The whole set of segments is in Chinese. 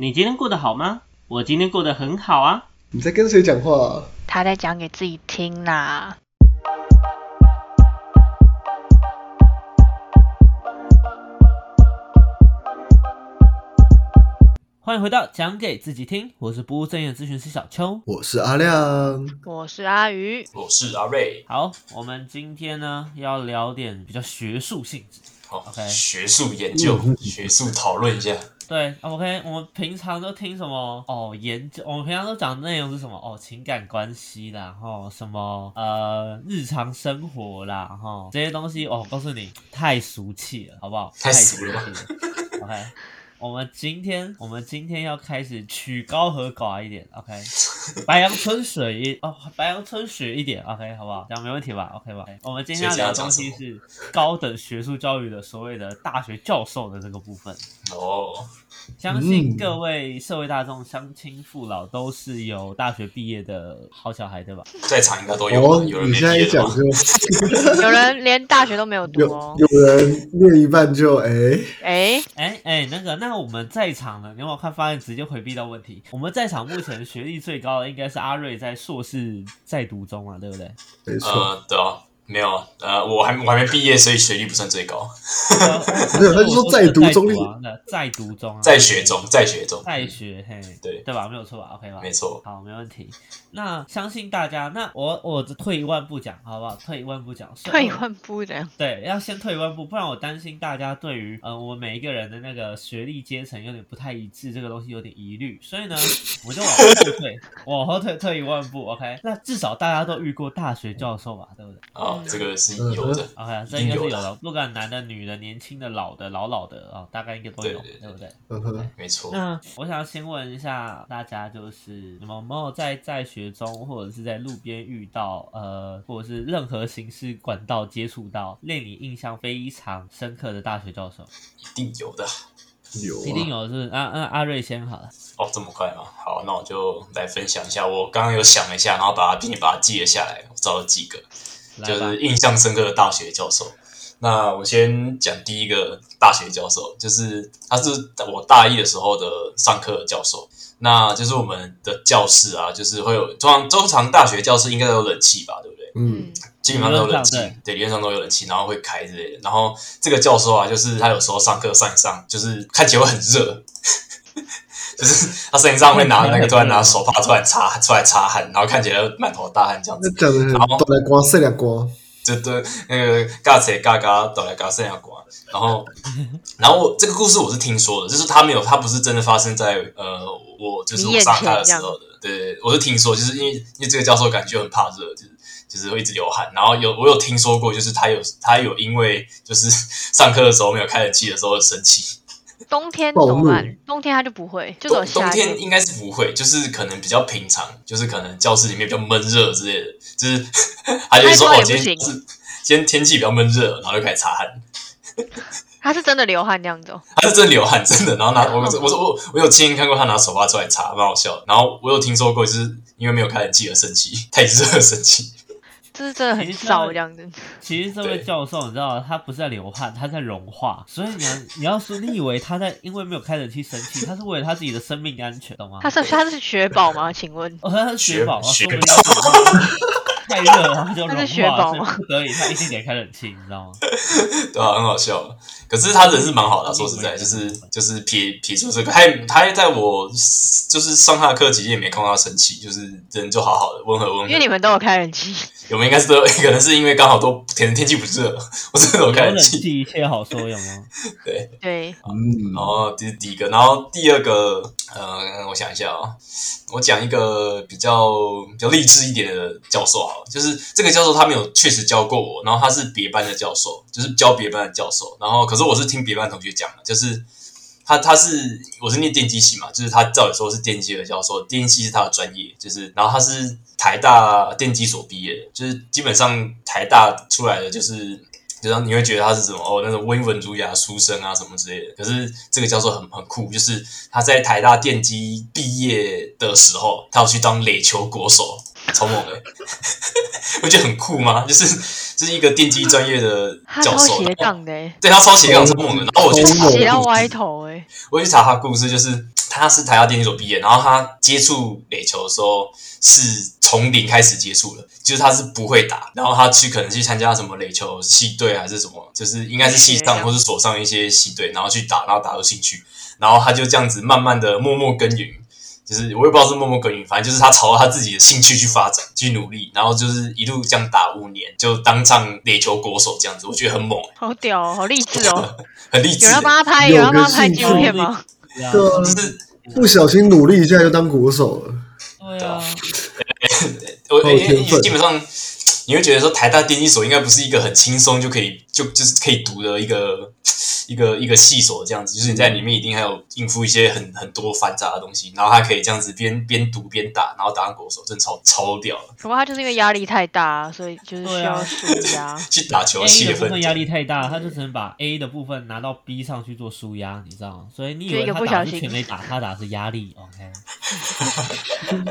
你今天过得好吗？我今天过得很好啊。你在跟谁讲话、啊？他在讲给自己听啦。欢迎回到讲给自己听，我是不务正业的咨询师小邱。我是阿亮。我是阿鱼，我是阿瑞。好，我们今天呢要聊点比较学术性质。好 OK 学术研究、学术讨论一下。对，OK，我们平常都听什么？哦，研究，我们平常都讲的内容是什么？哦，情感关系啦，吼，什么呃，日常生活啦，哦，这些东西，哦，我告诉你，太俗气了，好不好？太俗了。OK，我们今天，我们今天要开始曲高和寡一点，OK，白羊春水哦，白羊春雪一点，OK，好不好？这样没问题吧？OK 吧？我们今天要聊的东西是高等学术教育的所谓的大学教授的这个部分。哦，相信各位社会大众、乡亲父老都是有大学毕业的好小孩，对吧？在场应该都有哦，有人没你现在毕业的吗？一讲就有人连大学都没有读有哦。有人念一半就哎，哎，哎哎，那个，那我们在场的，你有没有看发现直接回避到问题？我们在场目前学历最高的应该是阿瑞，在硕士在读中啊，对不对？没错，呃，对啊，没有啊，呃，我还我还没毕业，所以学历不算最高，没有他就说在读中那在读中啊，在学中，在学中，在学，嘿，对对吧？没有错吧？OK 吧？没错。好，没问题。那相信大家，那我我退一万步讲，好不好？退一万步讲，退一万步这样。对，要先退一万步，不然我担心大家对于呃我们每一个人的那个学历阶层有点不太一致，这个东西有点疑虑，所以呢，我就往后退，往后退退一万步，OK？那至少大家都遇过大学教授吧，对不对啊，这个是有的，？OK，这应该是有的，不管男的、女的、年轻的、老的、老老的啊、大概应该都有，对对对不对？嗯哼，没错。那我想要先问一下大家，就是你们有没有在在学中，或者是在路边遇到，呃，或者是任何形式管道接触到令你印象非常深刻的大学教授？一定有的。有啊一定有，是不是？啊啊，阿瑞先好了。哦，这么快吗？好，那我就来分享一下。我刚刚有想了一下，然后把它并且把它记了下来，我找了几个。就是，印象深刻的大学教授。那我先讲第一个大学教授，就是他是我大一的时候的上课的教授。那就是我们的教室啊，就是会有通常通常大学教室应该都有冷气吧，对不对？嗯，基本上都有冷气对，理论上都有冷气，然后会开之类的。然后这个教授啊，就是他有时候上课上一上，就是看起来会很热，就是他身上会拿那个突然拿手帕出来擦出来擦汗，然后看起来满头大汗这样子。然后短来光，剩两光，就对那个嘎扯嘎嘎倒来嘎剩下瓜，然后 然后我这个故事我是听说的，就是他没有，他不是真的发生在呃我就是我上课的时候的，对我是听说，就是因为因为这个教授感觉很怕热，就是就是会一直流汗，然后有我有听说过，就是他有他有因为就是上课的时候没有开冷气的时候生气，冬天怎么办？冬天他就不会，就走冬冬夏天应该是不会，就是可能比较平常，就是可能教室里面比较闷热之类的，就是 他就说哦，今天是今天天气比较闷热，然后就开始擦汗。他是真的流汗这样子哦。他是真的流汗，真的。然后拿我我我我我有亲眼看过他拿手帕出来擦，蛮好笑的。然后我有听说过，就是因为没有开冷气而生气，太热而生气。这是真的很少这样子。其实这位教授，你知道，他不是在流汗，他在融化。所以你要 你要说，你以为他在因为没有开冷气生气，他是为了他自己的生命安全，懂吗？他是他是雪宝吗？请问？哦，他是雪宝啊，太热了，他就融化，他是雪宝吗所以不得已他一定得开冷气，你知道吗？对啊，很好笑。可是他人是蛮好的啊，说实在，就是就是撇撇出这个，他也他也在我就是上他的课期间也没看到他生气，就是人就好好的，温和温和因为。你们都有开冷气，我们应该是都 可能是因为刚好都天天气不热，我真的有开冷冷气。气一切好说，有吗？对，对，嗯然，后这是第一个，然后第二个，呃，我想一下啊、我讲一个比较比较励志一点的教授好了，就是这个教授他没有确实教过我，然后他是别班的教授，就是教别班的教授，然后可是我是听别班同学讲的，就是他他是我是念电机系嘛，就是他照理说是电机的教授，电机是他的专业，就是然后他是台大电机所毕业的，就是基本上台大出来的就是。就让你会觉得他是什么哦，那种温文儒雅书生啊什么之类的。可是这个教授很很酷，就是他在台大电机毕业的时候，他要去当垒球国手，超猛的。我觉得很酷吗？就是就是一个电机专业的教授，斜杠的欸，对他超斜杠超猛的。然后我去查超猛斜到歪头哎。我去查他故事，就是他是台大电机所毕业，然后他接触垒球的时候是从零开始接触的，就是他是不会打，然后他去可能去参加什么垒球系队还是什么，就是应该是系上或是所上一些系队，然后去打，然后打出兴趣，然后他就这样子慢慢的默默耕耘。就是我也不知道是默默耕耘，反正就是他朝他自己的兴趣去发展、去努力，然后就是一路这样打五年，就当上垒球国手这样子，我觉得很猛，好屌哦，好励志哦！很励志有。人帮他拍，有有人帮他拍纪录片吗？对啊，就是不小心努力一下就当国手了。对啊，我因为基本上你会觉得说台大电机所应该不是一个很轻松就可以就就是可以读的一个一个一个细所这样子，就是你在里面一定还有应付一些很很多繁杂的东西，然后还可以这样子边边读边打，然后打上国手，真的超超屌了。不过他就是因为压力太大，所以就是需要舒压。去打球气氛的部分压力太大，他就只能把 A 的部分拿到 B 上去做舒压，你知道吗？所以你以就一个为他打的不小心是全没打，他打是压力，OK？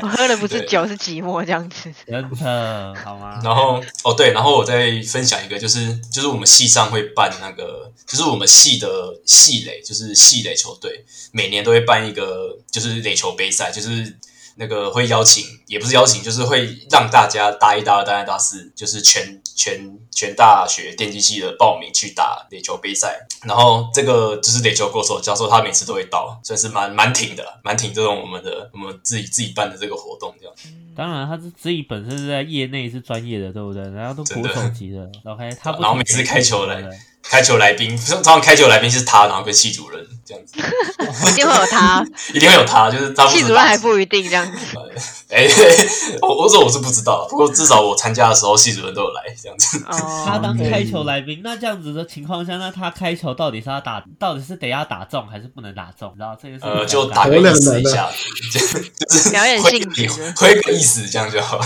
我喝的不是酒，是寂寞这样子。真的好吗？然后哦对，然后我再分享一个，就是就是我们系上会办那个，就是我们系的系垒，就是系垒球队，每年都会办一个就是垒球杯赛，就是那个会邀请，也不是邀请，就是会让大家大一、大二、大三、大四，就是全全全大学电机系的报名去打垒球杯赛。然后这个就是垒球国手教授，他每次都会到，算是蛮蛮挺的，蛮挺这种我们的我们自己自己办的这个活动这样。当然，他是自己本身是在业内是专业的，对不对？然后都国手级的，OK？他然后每次开球来开球来宾，通常开球来宾是他，然后跟系主任这样子，一定会有他，一定会有他，就是系主任还不一定这样子。哎，我我说我是不知道，不过至少我参加的时候，系主任都有来这样子。哦，他当开球来宾，那这样子的情况下，那他开球到底是要打，到底是得要打中还是不能打中？你知道这个是呃，就打个意思一下，就就是表演性质的挥个意思，这样就好。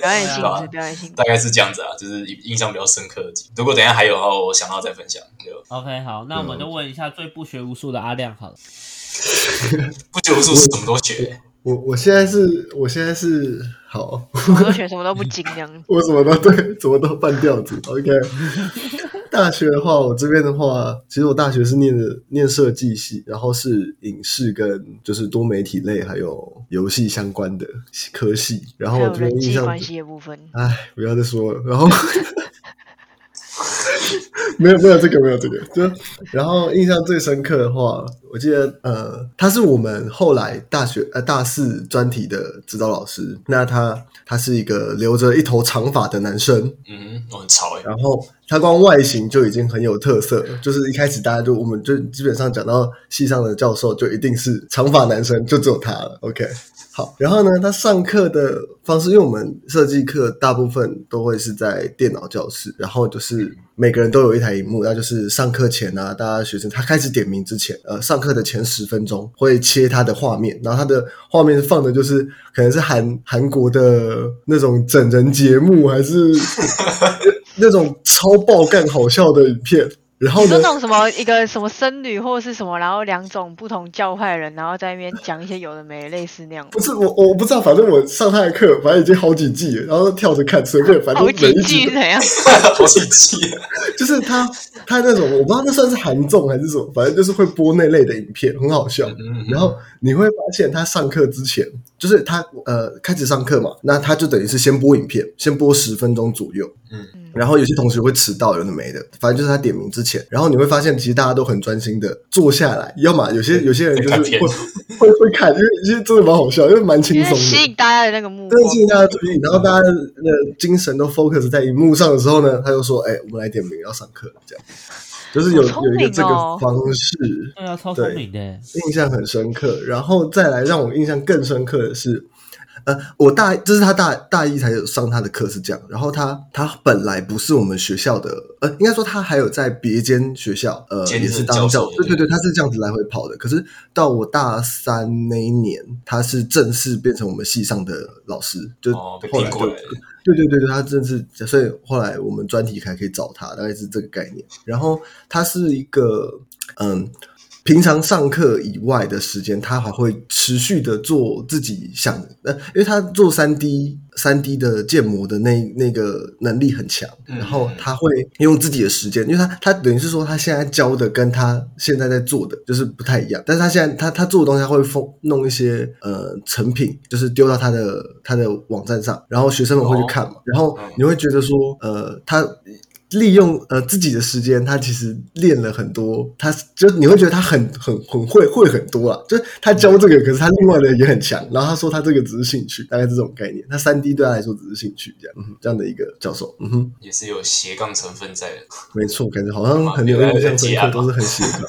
表演性质，表演性质。大概是这样子啊，就是印象比较深刻的。如果等一下还有的话，我想到再分享。就 OK，好，那我们就问一下最不学无术的阿亮好了。不学无术是什么都学，我我现在是，我现在是好，我都学什么都不精这样。我什么都对，什么都半吊子。OK，大学的话，我这边的话，其实我大学是念的念设计系，然后是影视跟就是多媒体类还有游戏相关的科系。然后我这边印象人际关系的部分，哎，不要再说了。然后 没有没有这个没有这个，就然后印象最深刻的话，我记得呃，他是我们后来大学呃大四专题的指导老师。那他他是一个留着一头长发的男生，嗯，我很潮哎，然后他光外形就已经很有特色，就是一开始大家就我们就基本上讲到系上的教授就一定是长发男生，就只有他了。OK，然后呢，他上课的方式，因为我们设计课大部分都会是在电脑教室，然后就是每个人都有一台荧幕，那就是上课前啊，大家学生他开始点名之前，呃，上课的前十分钟会切他的画面，然后他的画面放的就是可能是韩韩国的那种整人节目，还是 那种超爆干好笑的影片。然后呢你说那，种什么一个什么僧侣或者是什么，然后两种不同教派的人，然后在那边讲一些有的没的，类似那样。不是我我不知道，反正我上他的课，反正已经好几季了，然后跳着看，随便，反正好每一集怎样？好几季，就是他他那种我不知道那算是韩综还是什么，反正就是会播那类的影片，很好笑。嗯然后你会发现他上课之前，就是他呃开始上课嘛，那他就等于是先播影片，先播十分钟左右。嗯然后有些同学会迟到，有的没的，反正就是他点名之前，然后你会发现其实大家都很专心的坐下来，要么有些有些人就是会 会会看，因为其实真的蛮好笑，因为蛮轻松的。吸引大家的那个目光真的吸。引大家注意，然后大家的精神都 focus 在荧幕上的时候呢，他就说：“哎、我们来点名要上课。”这样，就是有、有一个这个哦方式，对啊，超聪明的。印象很深刻。然后再来让我印象更深刻的是，呃，我大这是他大大一才有上他的课是这样，然后他他本来不是我们学校的，呃，应该说他还有在别间学校，呃，也是当教授对对对，他是这样子来回跑的。可是到我大三那一年，他是正式变成我们系上的老师，就后来对对对对，他正式，所以后来我们专题还可以找他，大概是这个概念。然后他是一个，嗯，平常上课以外的时间，他还会持续的做自己想，呃，因为他做三 D 三 D 的建模的那那个能力很强，嗯然后他会用自己的时间，因为他他等于是说他现在教的跟他现在在做的就是不太一样，但是他现在他他做的东西他会封弄一些呃成品，就是丢到他的他的网站上，然后学生们会去看嘛，然后你会觉得说呃他。利用呃自己的时间，他其实练了很多，他就你会觉得他很很很会会很多啊，就是他教这个，可是他另外的也很强。然后他说他这个只是兴趣，大概是这种概念。他三 D 对他来说只是兴趣，这样、嗯、这样的一个教授，嗯哼，也是有斜杠成分在的。没错，感觉好像很有印象深刻，都是很斜杠。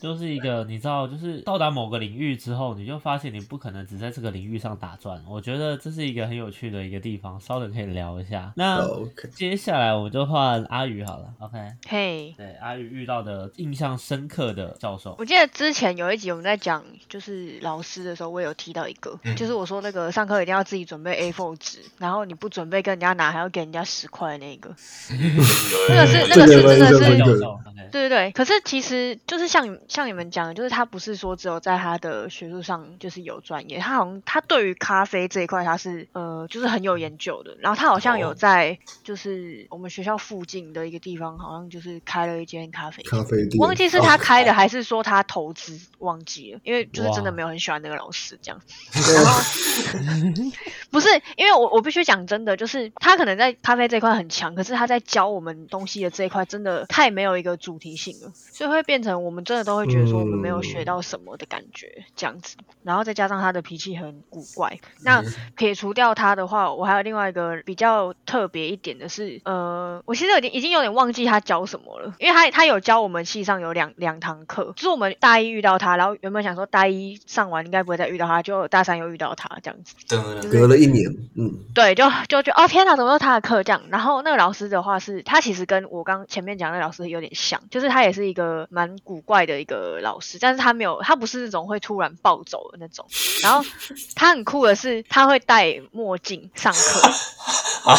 就是一个你知道，就是到达某个领域之后，你就发现你不可能只在这个领域上打转。我觉得这是一个很有趣的一个地方，稍等可以聊一下。那接下来我们就换阿宇好了，OK？嘿，对，阿宇遇到的印象深刻的教授，我记得之前有一集我们在讲就是老师的时候，我有提到一个，嗯就是我说那个上课一定要自己准备 A4 纸，然后你不准备跟人家拿，还要给人家十块那个。那个是那个是真的是对对对，可是其实就是像你像你们讲的，就是他不是说只有在他的学术上就是有专业，他好像他对于咖啡这一块他是呃就是很有研究的，然后他好像有哦在就是我们学校附近的一个地方，好像就是开了一间咖啡店。咖啡店，忘记是他开的还是说他投资，忘记了，因为就是真的没有很喜欢那个老师这样。然后 不是，因为我我必须讲真的，就是他可能在咖啡这一块很强，可是他在教我们东西的这一块真的太没有一个主题性了，所以会变成我们真的都会觉得说我们没有学到什么的感觉这样子。然后再加上他的脾气很古怪，那撇除掉他的话，我还有另外一个比较特别一点的是，呃，我其实有点已经有点忘记他教什么了，因为他他有教我们系上有两两堂课，就是我们大一遇到他，然后原本想说大一上完应该不会再遇到他，就大三又遇到他这样子。噔隔了一年，嗯，对，就就觉得哦天哪，怎么有他的课这样？然后那个老师的话是，他其实跟我刚前面讲的那老师有点像，就是他也是一个蛮古怪的一个老师，但是他没有，他不是那种会突然暴走的那种。然后他很酷的是，他会戴墨镜上课 啊，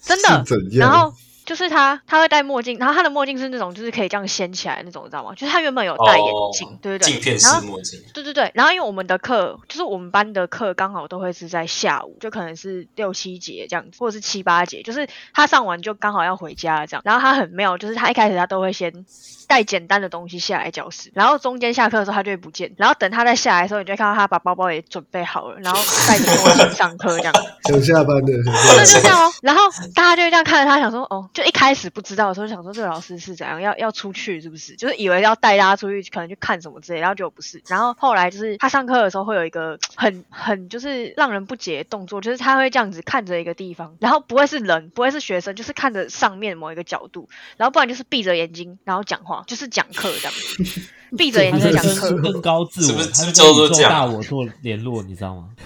真的？然后就是他，他会戴墨镜，然后他的墨镜是那种就是可以这样掀起来的那种，你知道吗？就是他原本有戴眼镜，哦对对对，镜片然后式墨镜，对对对，然后因为我们的课就是我们班的课刚好都会是在下午，就可能是六七节这样子，或者是七八节，就是他上完就刚好要回家这样。然后他很妙，就是他一开始他都会先带简单的东西下来教室，然后中间下课的时候他就会不见，然后等他再下来的时候，你就会看到他把包包也准备好了，然后带着墨镜上课这样。想下班的，想对，就这样哦。然后大家就这样看着他，想说哦，就一开始不知道的时候，想说这个老师是怎样，要要出去是不是？就是以为要带大家出去，可能去看什么之类，然后结果不是。然后后来就是他上课的时候会有一个很很就是让人不解的动作，就是他会这样子看着一个地方，然后不会是人，不会是学生，就是看着上面某一个角度，然后不然就是闭着眼睛然后讲话，就是讲课这样子，闭着眼睛讲课。更高自我，他在跟宇宙叫做这样大我做联络，你知道吗？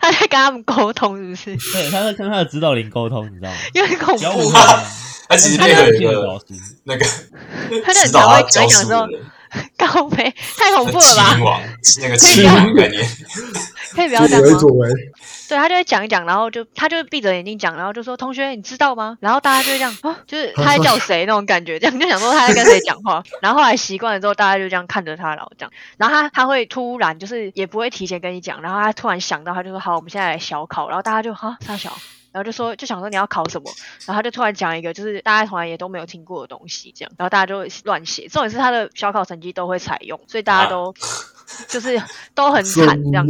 他在跟他们沟通，是不是？对，他在跟他的指导灵沟通，你知道吗？因为恐怖不要误会。他其实他配合一是老个师，那个他就很指导他常会讲一讲说教书的，高飞，太恐怖了麒吧 那个麒麟王概念，可以不要这样吗？对他就会讲一讲，然后就他就闭着眼睛讲，然后就说：“同学，你知道吗？”然后大家就会这样啊，就是他在叫谁那种感觉，这样就想说他在跟谁讲话。然后后来习惯了之后，大家就这样看着他，然后这样，然后他他会突然就是也不会提前跟你讲，然后他突然想到，他就说：“好，我们现在来小考。”然后大家就哈上小。然后就说，就想说你要考什么，然后他就突然讲一个，就是大家从来也都没有听过的东西，这样，然后大家就乱写。重点是他的小考成绩都会采用，所以大家都、就是都很 惨，这样？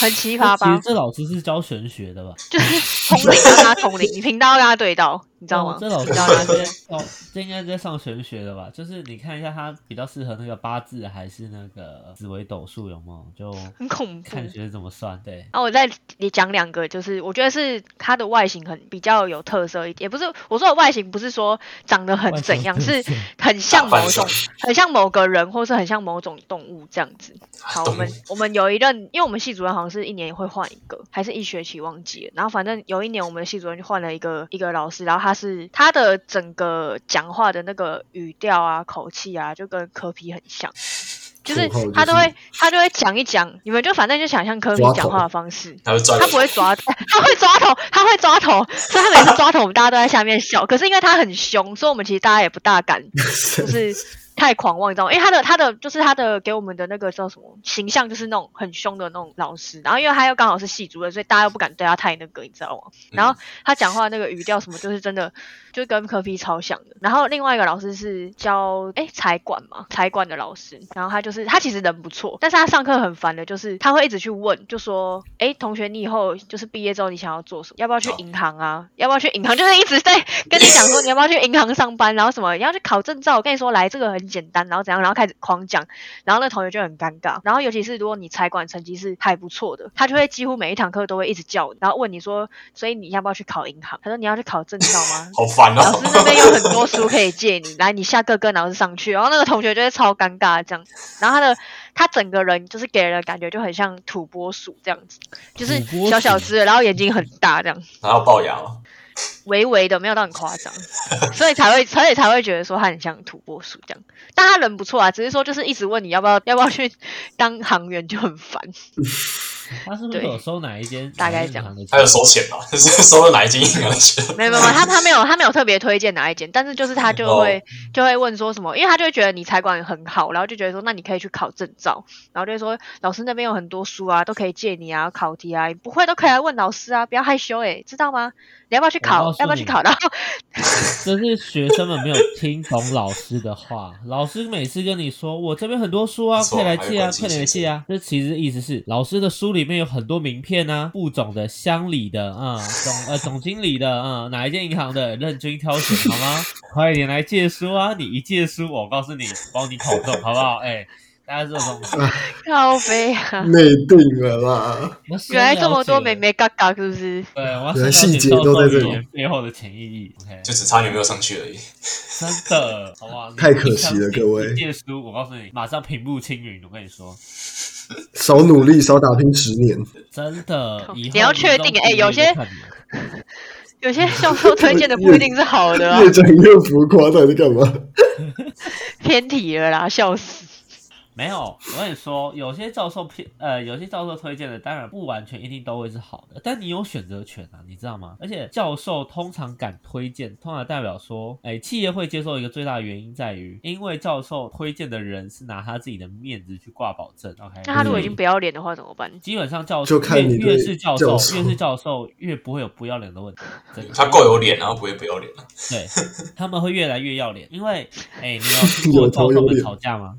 很奇葩吧其实？这老师是教玄学的吧？就是通灵要跟他通灵，你频道要跟他对到，你知道吗？哦这老师你知道吗？是哦，这应该在上玄学的吧？就是你看一下他比较适合那个八字还是那个紫微斗数有没有？就 很恐怖。看学怎么算。对，然后我再也讲两个，就是我觉得是他的外形很比较有特色一点，也不是我说的外形，不是说长得很怎样，是很像某种，很像某个人，或是很像某种动物这样子。好，我们我们有一任，因为我们系主任好像是一年会换一个，还是一学期忘记了。然后反正有一年我们的系主任就换了一个一个老师，然后他是他的整个讲话的那个语调啊、口气啊，就跟科皮很像。就是他都会他都会讲一讲，你们就反正就想象科比讲话的方式，他会抓他不会抓，他会抓头，他会抓头，所以他每次抓头，我们大家都在下面笑。可是因为他很凶，所以我们其实大家也不大敢，就是太狂妄，你知道吗？因为他的他的就是他的给我们的那个叫什么形象，就是那种很凶的那种老师。然后因为他又刚好是系主任，所以大家又不敢对他太那个，你知道吗？然后他讲话那个语调什么，就是真的就跟科比超像的。然后另外一个老师是教哎财管嘛，财管的老师。然后他就是他其实人不错，但是他上课很烦的，就是他会一直去问，就说哎同学，你以后就是毕业之后你想要做什么？要不要去银行啊？要不要去银行？就是一直在跟你讲说你要不要去银行上班，然后什么你要去考证照。我跟你说来这个很简单，然后怎样，然后开始狂讲，然后那同学就很尴尬。然后尤其是如果你财管成绩是还不错的，他就会几乎每一堂课都会一直叫你，然后问你说，所以你要不要去考银行？他说你要去考证照吗？好烦哦！老师那边有很多书可以借你，来你下课跟老师上去。然后那个同学就会超尴尬这样，然后他的他整个人就是给人的感觉就很像土拨鼠这样子，就是小小只，然后眼睛很大这样。然后龅牙嘛，微微的，没有到很夸张，所以才会，所以才会觉得说他很像土拨鼠这样。但他人不错啊，只是说就是一直问你要不要要不要去当行员就很烦。他是不是对有收哪一间？大概这样哪一间银行的还有收钱吧？就是收了哪一间银行的钱？没有没有，他他没有他没有特别推荐哪一间，但是就是他就会、就会问说什么，因为他就会觉得你财管很好，然后就觉得说那你可以去考证照，然后就会说老师那边有很多书啊，都可以借你啊，考题啊，不会都可以来问老师啊，不要害羞诶、知道吗？你要不要去考要不要去考？然后 这是学生们没有听懂老师的话。老师每次跟你说，我这边很多书啊，没错可以来借啊，快点来借啊。这其实意思是，老师的书里面有很多名片啊，副总的、乡里的，嗯，总呃总经理的，嗯，哪一间银行的，任君挑选好吗？快点来借书啊！你一借书，我告诉你，帮你考中，好不好？哎，大家这种，靠背啊，内定了啦。原来这么多美眉嘎嘎是不是？对，我细节都在这里背后的潜意义。OK，就只差你没有上去而已。真的，好不好？太可惜了各位你借书，我告诉你，马上平步青云。我跟你说，少努力，少打拼十年。真的，以后你要确定哎有些 有些教授推荐的不一定是好的啊，越讲越浮夸，到底在干嘛？偏题了啦，笑死。没有，我跟你说，有些教授偏呃，有些教授推荐的，当然不完全一定都会是好的，但你有选择权啊，你知道吗？而且教授通常敢推荐，通常代表说，哎，企业会接受一个最大的原因在于，因为教授推荐的人是拿他自己的面子去挂保证，OK？那他如果已经不要脸的话怎么办？基本上教授越看你越是教授越是教授越不会有不要脸的问题，真的他够有脸，然后不会不要脸啊。对，他们会越来越要脸，因为哎，你有 听过教授们吵架吗？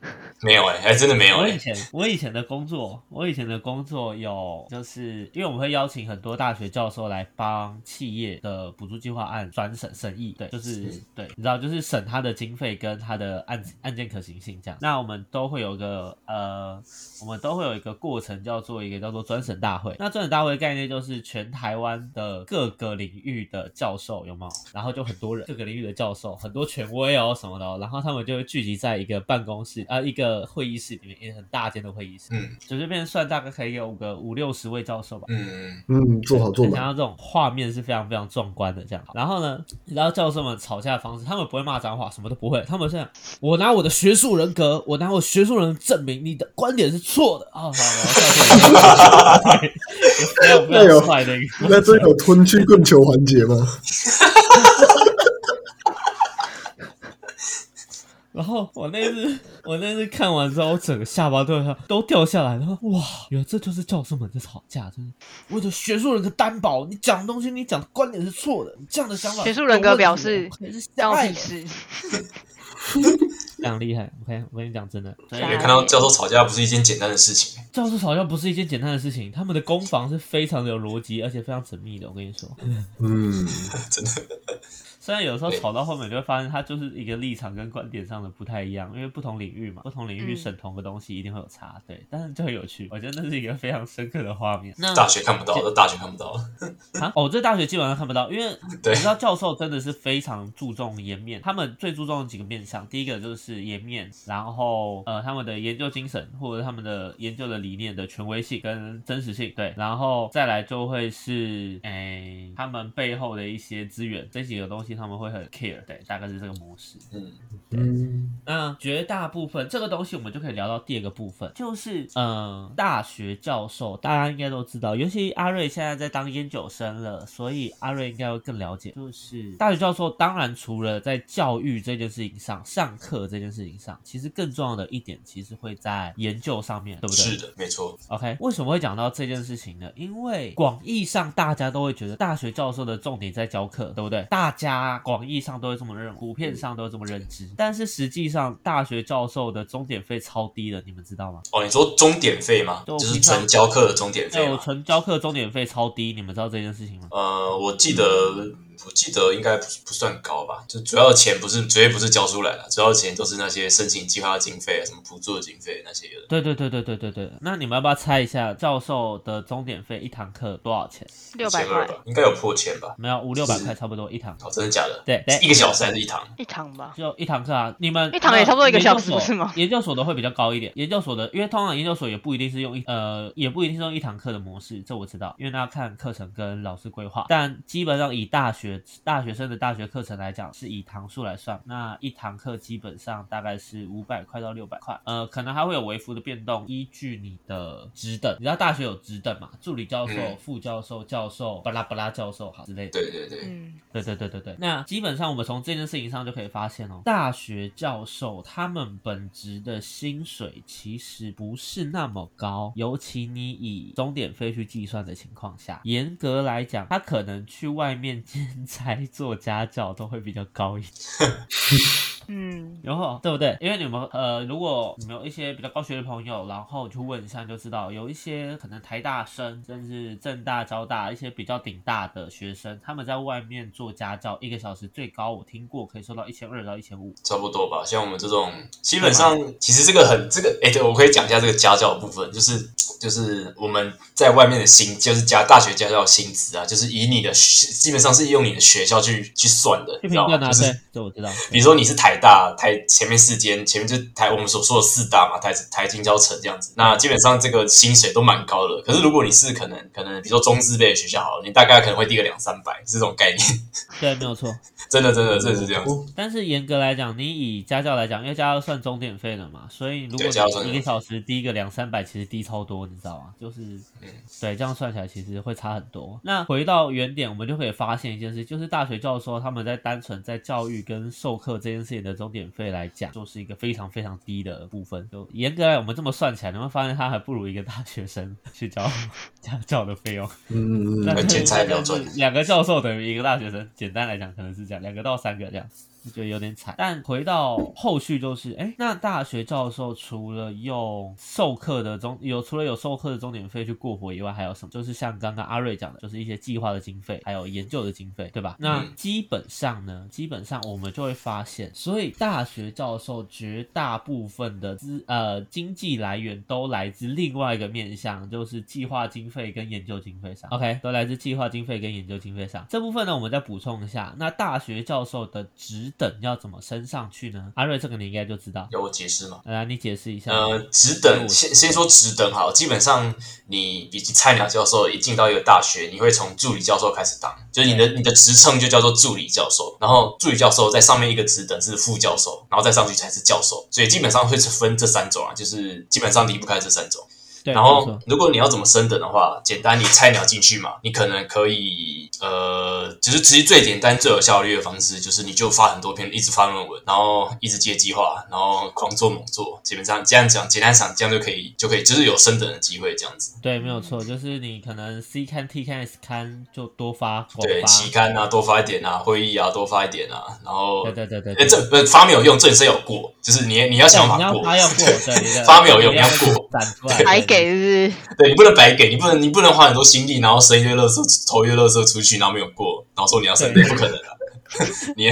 没有哎、还真的没有哎、我以前我以前的工作，我以前的工作有，就是因为我们会邀请很多大学教授来帮企业的补助计划案专审审议，对，就是对，你知道，就是审他的经费跟他的案案件可行性这样。那我们都会有一个呃，我们都会有一个过程叫做一个叫做专审大会。那专审大会的概念就是全台湾的各个领域的教授有没有？然后就很多人，各个领域的教授，很多权威哦什么的哦、然后他们就会聚集在一个办公室啊、一个会议室里面，一个很大间的会议室，嗯就这边算大概可以有个五六十位教授吧。嗯，嗯，做好做想要这种画面是非常非常壮观的这样。然后呢，你知道教授们吵架的方式，他们不会骂脏话，什么都不会，他们是这样：我拿我的学术人格，我拿我学术人证明你的观点是错的。哦，好，然后教授也非常非常帅的一个。那这有吞去棍球环节吗？然后我那次 我那次看完之后，我整个下巴都都掉下来，然后哇，原来这就是教授们在吵架，真的为了学术人格担保，你讲的东西，你讲的观点是错的，你这样的想法学术人格表示你是关我爱屁事。非常厉害。OK，我跟你讲真的，看到教授吵架不是一件简单的事情。教授吵架不是一件简单的事情，他们的攻防是非常的有逻辑，而且非常缜密的。我跟你说，嗯，真的，虽然有时候吵到后面，你就会发现他就是一个立场跟观点上的不太一样，因为不同领域嘛，不同领域嗯审同个东西一定会有差，对，但是就很有趣，我觉得那是一个非常深刻的画面。那大学看不到，这大学看不到。啊，哦，这大学基本上看不到，因为 你知道教授真的是非常注重颜面，他们最注重的几个面向，第一个就是颜面，然后呃他们的研究精神或者他们的研究的理念的权威性跟真实性，对，然后再来就会是诶他们背后的一些资源，这几个东西西他们会很 care，对，大概是这个模式。嗯，对，那绝大部分这个东西，我们就可以聊到第二个部分，就是嗯、呃大学教授，大家应该都知道，尤其阿瑞现在在当研究生了，所以阿瑞应该会更了解。就是大学教授，当然除了在教育这件事情上、上课这件事情上，其实更重要的一点，其实会在研究上面，对不对？是的，没错。OK，为什么会讲到这件事情呢？因为广义上大家都会觉得大学教授的重点在教课，对不对？大家广义上都会这么认，普遍上都会这么认知。但是实际上，大学教授的终点费超低的，你们知道吗？哦，你说终点费吗？就是纯教课的终点费？纯教课终点费超低，你们知道这件事情吗？呃，我记得我记得应该不不算高吧，就主要的钱不是绝对不是交出来的，主要的钱都是那些申请计划经费啊，什么补助的经费那些的。对对对对对对对。那你们要不要猜一下教授的钟点费一堂课多少钱？六百块1200吧，应该有破千吧？没有五六百块，差不多一堂。哦，真的假的？对对一个小时还是一堂？一堂吧。就一堂课啊，你们一堂也差不多一个小时研究所不是吗研究所的会比较高一点，研究所的，因为通常研究所也不一定是用一呃，也不一定是用一堂课的模式，这我知道，因为那要看课程跟老师规划。但基本上以大学大学生的大学课程来讲，是以堂数来算，那一堂课基本上大概是五百块到六百块，呃，可能还会有微幅的变动，依据你的职等，你知道大学有职等嘛，助理教授、嗯。副教授、教授、巴拉巴拉教授好之类的。对对对，嗯，对对对对对，那基本上我们从这件事情上就可以发现哦，大学教授他们本职的薪水其实不是那么高，尤其你以钟点费去计算的情况下，严格来讲，他可能去外面兼才做家教都会比较高一点。嗯，然后对不对？因为你们呃，如果你们有一些比较高学的朋友，然后去问一下就知道，有一些可能台大生，甚至正大、交大一些比较顶大的学生，他们在外面做家教，一个小时最高我听过可以收到一千二到一千五。差不多吧。像我们这种，基本上其实这个很这个，哎，对我可以讲一下这个家教的部分，就是就是我们在外面的薪，就是家大学家教的薪资啊，就是以你的基本上是用你的学校去去算的，知道吗？就是对，这我知道。比如说你是台大台前面四间，前面就台我们所说的四大嘛，台台金交城这样子，那基本上这个薪水都蛮高的。可是如果你是可能可能比如说中资类的学校好了，你大概可能会低个两三百，是这种概念。对，没有错。真的真的真的是这样子。哦但是严格来讲，你以家教来讲，因为家教算钟点费了嘛，所以如果你一个小时低一个两三百，其实低超多，你知道吗？就是，嗯对，这样算起来其实会差很多。那回到原点，我们就可以发现一件事，就是大学教授他们在单纯在教育跟授课这件事情的终点费来讲，就是一个非常非常低的部分。就严格来，我们这么算起来，你会发现他还不如一个大学生 去交家教的费用。嗯，那很剪裁标准两个教授等于一个大学生，简单来讲可能是这样，两个到三个这样。就觉得有点惨，但回到后续就是，哎，那大学教授除了用授课的终有除了有授课的钟点费去过活以外，还有什么？就是像刚刚阿瑞讲的，就是一些计划的经费，还有研究的经费，对吧？那嗯基本上呢，基本上我们就会发现，所以大学教授绝大部分的资呃经济来源都来自另外一个面向，就是计划经费跟研究经费上。OK，都来自计划经费跟研究经费上。这部分呢，我们再补充一下，那大学教授的职等要怎么升上去呢？阿瑞，这个你应该就知道。有我解释吗？来，你解释一下。呃，职等先先说职等好，基本上你比起菜鸟教授一进到一个大学，你会从助理教授开始当，就是你的你的职称就叫做助理教授，然后助理教授在上面一个职等是副教授，然后再上去才是教授，所以基本上会是分这三种啊，就是基本上离不开这三种。对，然后，如果你要怎么升等的话，简单，你菜鸟进去嘛，你可能可以，呃，就是其实最简单、最有效率的方式，就是你就发很多篇，一直发论文，然后一直接计划，然后狂做猛做，基本上这样讲，简单讲，这样就可以，就可以，就是有升等的机会，这样子。对，没有错，就是你可能 C 刊、T 刊、S 刊就多发广对，期刊啊，多发一点啊，会议啊，多发一点啊，然后，对对对对哎，这不发没有用，正是有过，就是你你要想法过，发要过，对，你的 发没有用你要过。展出来，给是是？对你不能白给，你不能你不能花很多心力，然后生一堆垃圾，投一堆垃圾出去，然后没有过，然后说你要生，那，不可能啊！你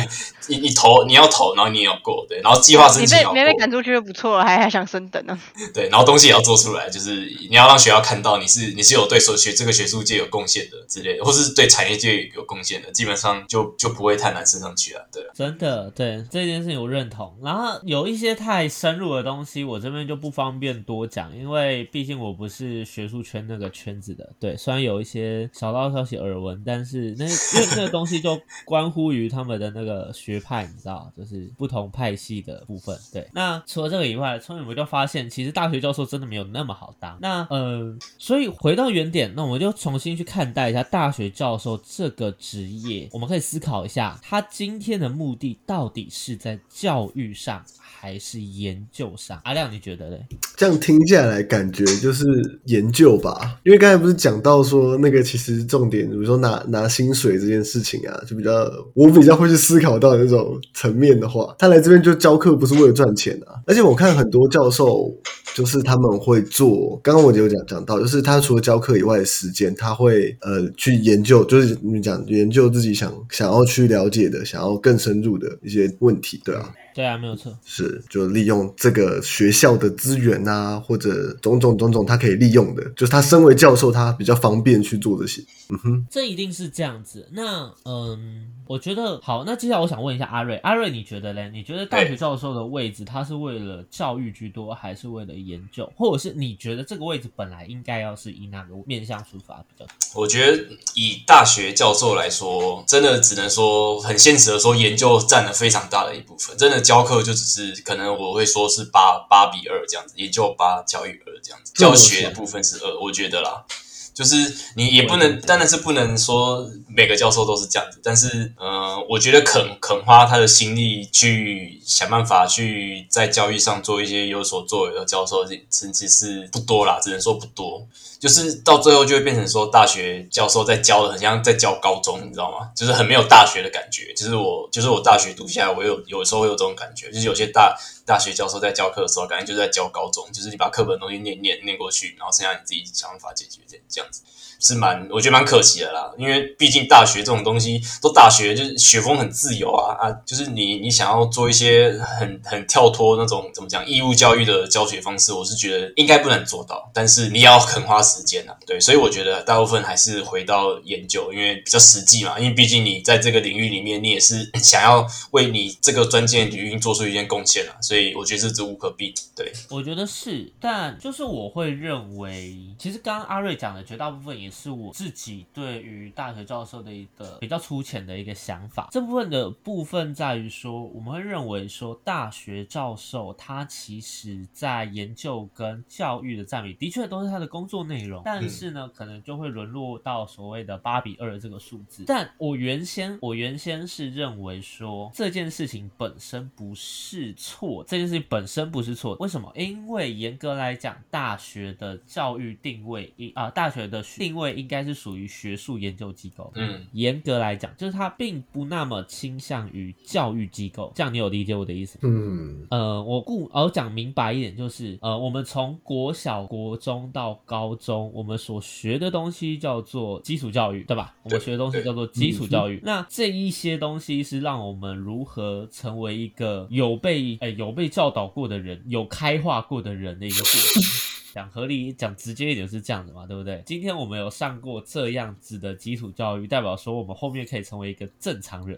你你投你要投，然后你也要过，对，然后计划申你请也要被没被，赶出去就不错了，还还想升等呢？对，然后东西也要做出来，就是你要让学校看到你是你是有对所学这个学术界有贡献的之类的，或是对产业界有贡献的，基本上就就不会太难升上去啊，对啊。真的，对这件事情我认同。然后有一些太深入的东西，我这边就不方便多讲，因为毕竟我不是学术圈那个圈子的。对，虽然有一些小道消息耳闻，但是那因为那个东西就关乎于于他们的那个学派，你知道，就是不同派系的部分。对，那除了这个以外，从我们就发现，其实大学教授真的没有那么好当。那呃，所以回到原点，那我们就重新去看待一下大学教授这个职业，我们可以思考一下，他今天的目的到底是在教育上。还是研究上，阿亮你觉得嘞？这样听下来，感觉就是研究吧。因为刚才不是讲到说那个，其实重点，比如说拿拿薪水这件事情啊，就比较我比较会去思考到那种层面的话，他来这边就教课不是为了赚钱啊。而且我看很多教授，就是他们会做，刚刚我有讲讲到，就是他除了教课以外的时间，他会呃去研究，就是你讲研究自己想想要去了解的，想要更深入的一些问题，对啊。对啊，没有错，是就利用这个学校的资源啊，或者种种种种他可以利用的，就是他身为教授，他比较方便去做这些。嗯哼，这一定是这样子。那嗯。我觉得好，那接下来我想问一下阿瑞，阿瑞你觉得嘞？你觉得大学教授的位置，他是为了教育居多，还是为了研究？或者是你觉得这个位置本来应该要是以哪个面向出发比较？我觉得以大学教授来说，真的只能说很现实的说，研究占了非常大的一部分。真的教课就只是可能我会说是八八比二这样子，也就八，教育二这样子，教学的部分是二，我觉得啦。就是你也不能，当然是不能说每个教授都是这样子，但是，呃，我觉得肯肯花他的心力去想办法去在教育上做一些有所作为的教授，甚至是不多啦，只能说不多。就是到最后就会变成说，大学教授在教的很像在教高中，你知道吗？就是很没有大学的感觉。就是我，就是我大学读下来，我有有时候会有这种感觉，就是有些大大学教授在教课的时候，感觉就是在教高中，就是你把课本东西念念念过去，然后剩下你自己想办法解决这这样子。是蛮，我觉得蛮可惜的啦，因为毕竟大学这种东西，都大学就是学风很自由啊啊，就是你你想要做一些很很跳脱那种怎么讲义务教育的教学方式，我是觉得应该不能做到，但是你要肯花时间啊，对，所以我觉得大部分还是回到研究，因为比较实际嘛，因为毕竟你在这个领域里面，你也是 想要为你这个专业领域做出一件贡献啊，所以我觉得这是无可避免。对，我觉得是，但就是我会认为，其实刚刚阿瑞讲的绝大部分也。是我自己对于大学教授的一个比较粗浅的一个想法。这部分的部分在于说，我们会认为说，大学教授他其实在研究跟教育的占比的确都是他的工作内容，但是呢，可能就会沦落到所谓的八比二这个数字。但我原先我原先是认为说，这件事情本身不是错，这件事情本身不是错。为什么？因为严格来讲，大学的教育定位应啊，大学的定位。应该是属于学术研究机构。嗯，严格来讲，就是它并不那么倾向于教育机构。这样你有理解我的意思？嗯，呃，我故而讲明白一点，就是呃，我们从国小、国中到高中，我们所学的东西叫做基础教育，对吧？我们学的东西叫做基础教育。那这一些东西是让我们如何成为一个有被哎有被教导过的人，有开化过的人的一个过程。讲合理，讲直接一点是这样的嘛，对不对？今天我们有上过这样子的基础教育，代表说我们后面可以成为一个正常人，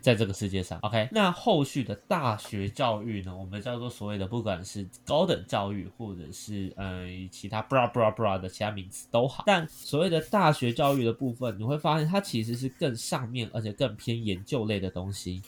在这个世界上，OK。那后续的大学教育呢，我们叫做所谓的，不管是高等教育，或者是嗯其他 bra bra bra 的其他名词都好，但所谓的大学教育的部分，你会发现它其实是更上面，而且更偏研究类的东西。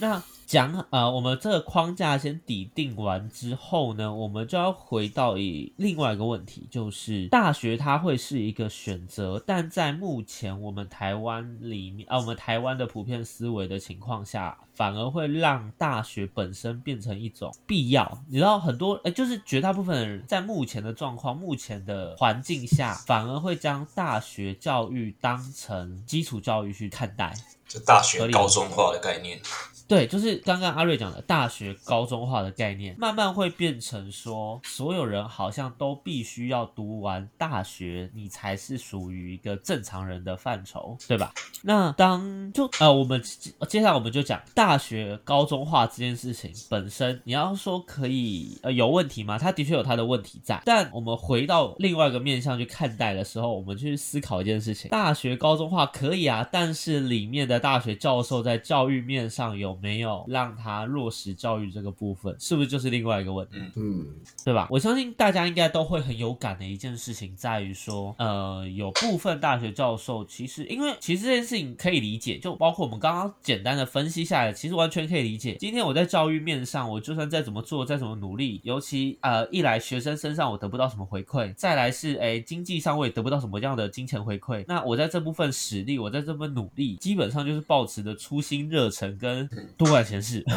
那讲呃，我们这个框架先底定完之后呢，我们就要回到以另外一个问题，就是大学它会是一个选择，但在目前我们台湾里面啊，我们台湾的普遍思维的情况下，反而会让大学本身变成一种必要。你知道很多哎，就是绝大部分人在目前的状况、目前的环境下，反而会将大学教育当成基础教育去看待，就大学高中化的概念。对，就是刚刚阿瑞讲的大学高中化的概念，慢慢会变成说，所有人好像都必须要读完大学，你才是属于一个正常人的范畴，对吧？那当就呃，我们接下来我们就讲大学高中化这件事情本身，你要说可以呃有问题吗？它的确有它的问题在，但我们回到另外一个面向去看待的时候，我们去思考一件事情：大学高中化可以啊，但是里面的大学教授在教育面上有。没有让他落实教育这个部分，是不是就是另外一个问题？嗯，对吧？我相信大家应该都会很有感的一件事情，在于说，呃，有部分大学教授其实，因为其实这件事情可以理解，就包括我们刚刚简单的分析下来，其实完全可以理解。今天我在教育面上，我就算再怎么做，再怎么努力，尤其呃，一来学生身上我得不到什么回馈，再来是哎经济上我也得不到什么样的金钱回馈，那我在这部分实力，我在这部分努力，基本上就是抱持的初心、热忱跟多管闲事。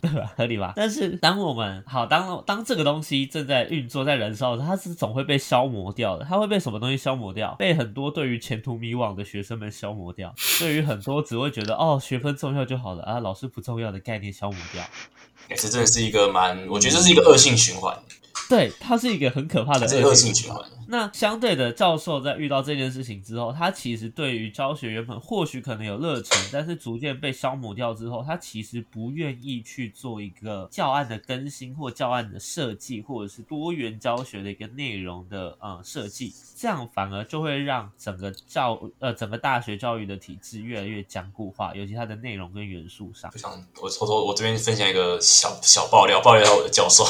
对吧？合理吧？但是当我们好当当这个东西正在运作、在燃烧的时候，它是总会被消磨掉的。它会被什么东西消磨掉？被很多对于前途迷惘的学生们消磨掉。对于很多只会觉得哦学分重要就好了啊，老师不重要的概念消磨掉。也是真的是一个蛮，我觉得这是一个恶性循环，对，它是一个很可怕的这个恶性循环。那相对的，教授在遇到这件事情之后，他其实对于教学原本或许可能有热忱，但是逐渐被消磨掉之后，他其实不愿意去做一个教案的更新或教案的设计，或者是多元教学的一个内容的呃设计，这样反而就会让整个教呃整个大学教育的体制越来越僵固化，尤其它的内容跟元素上我。想我偷偷我这边分享一个小小爆料，爆料一下我的教授。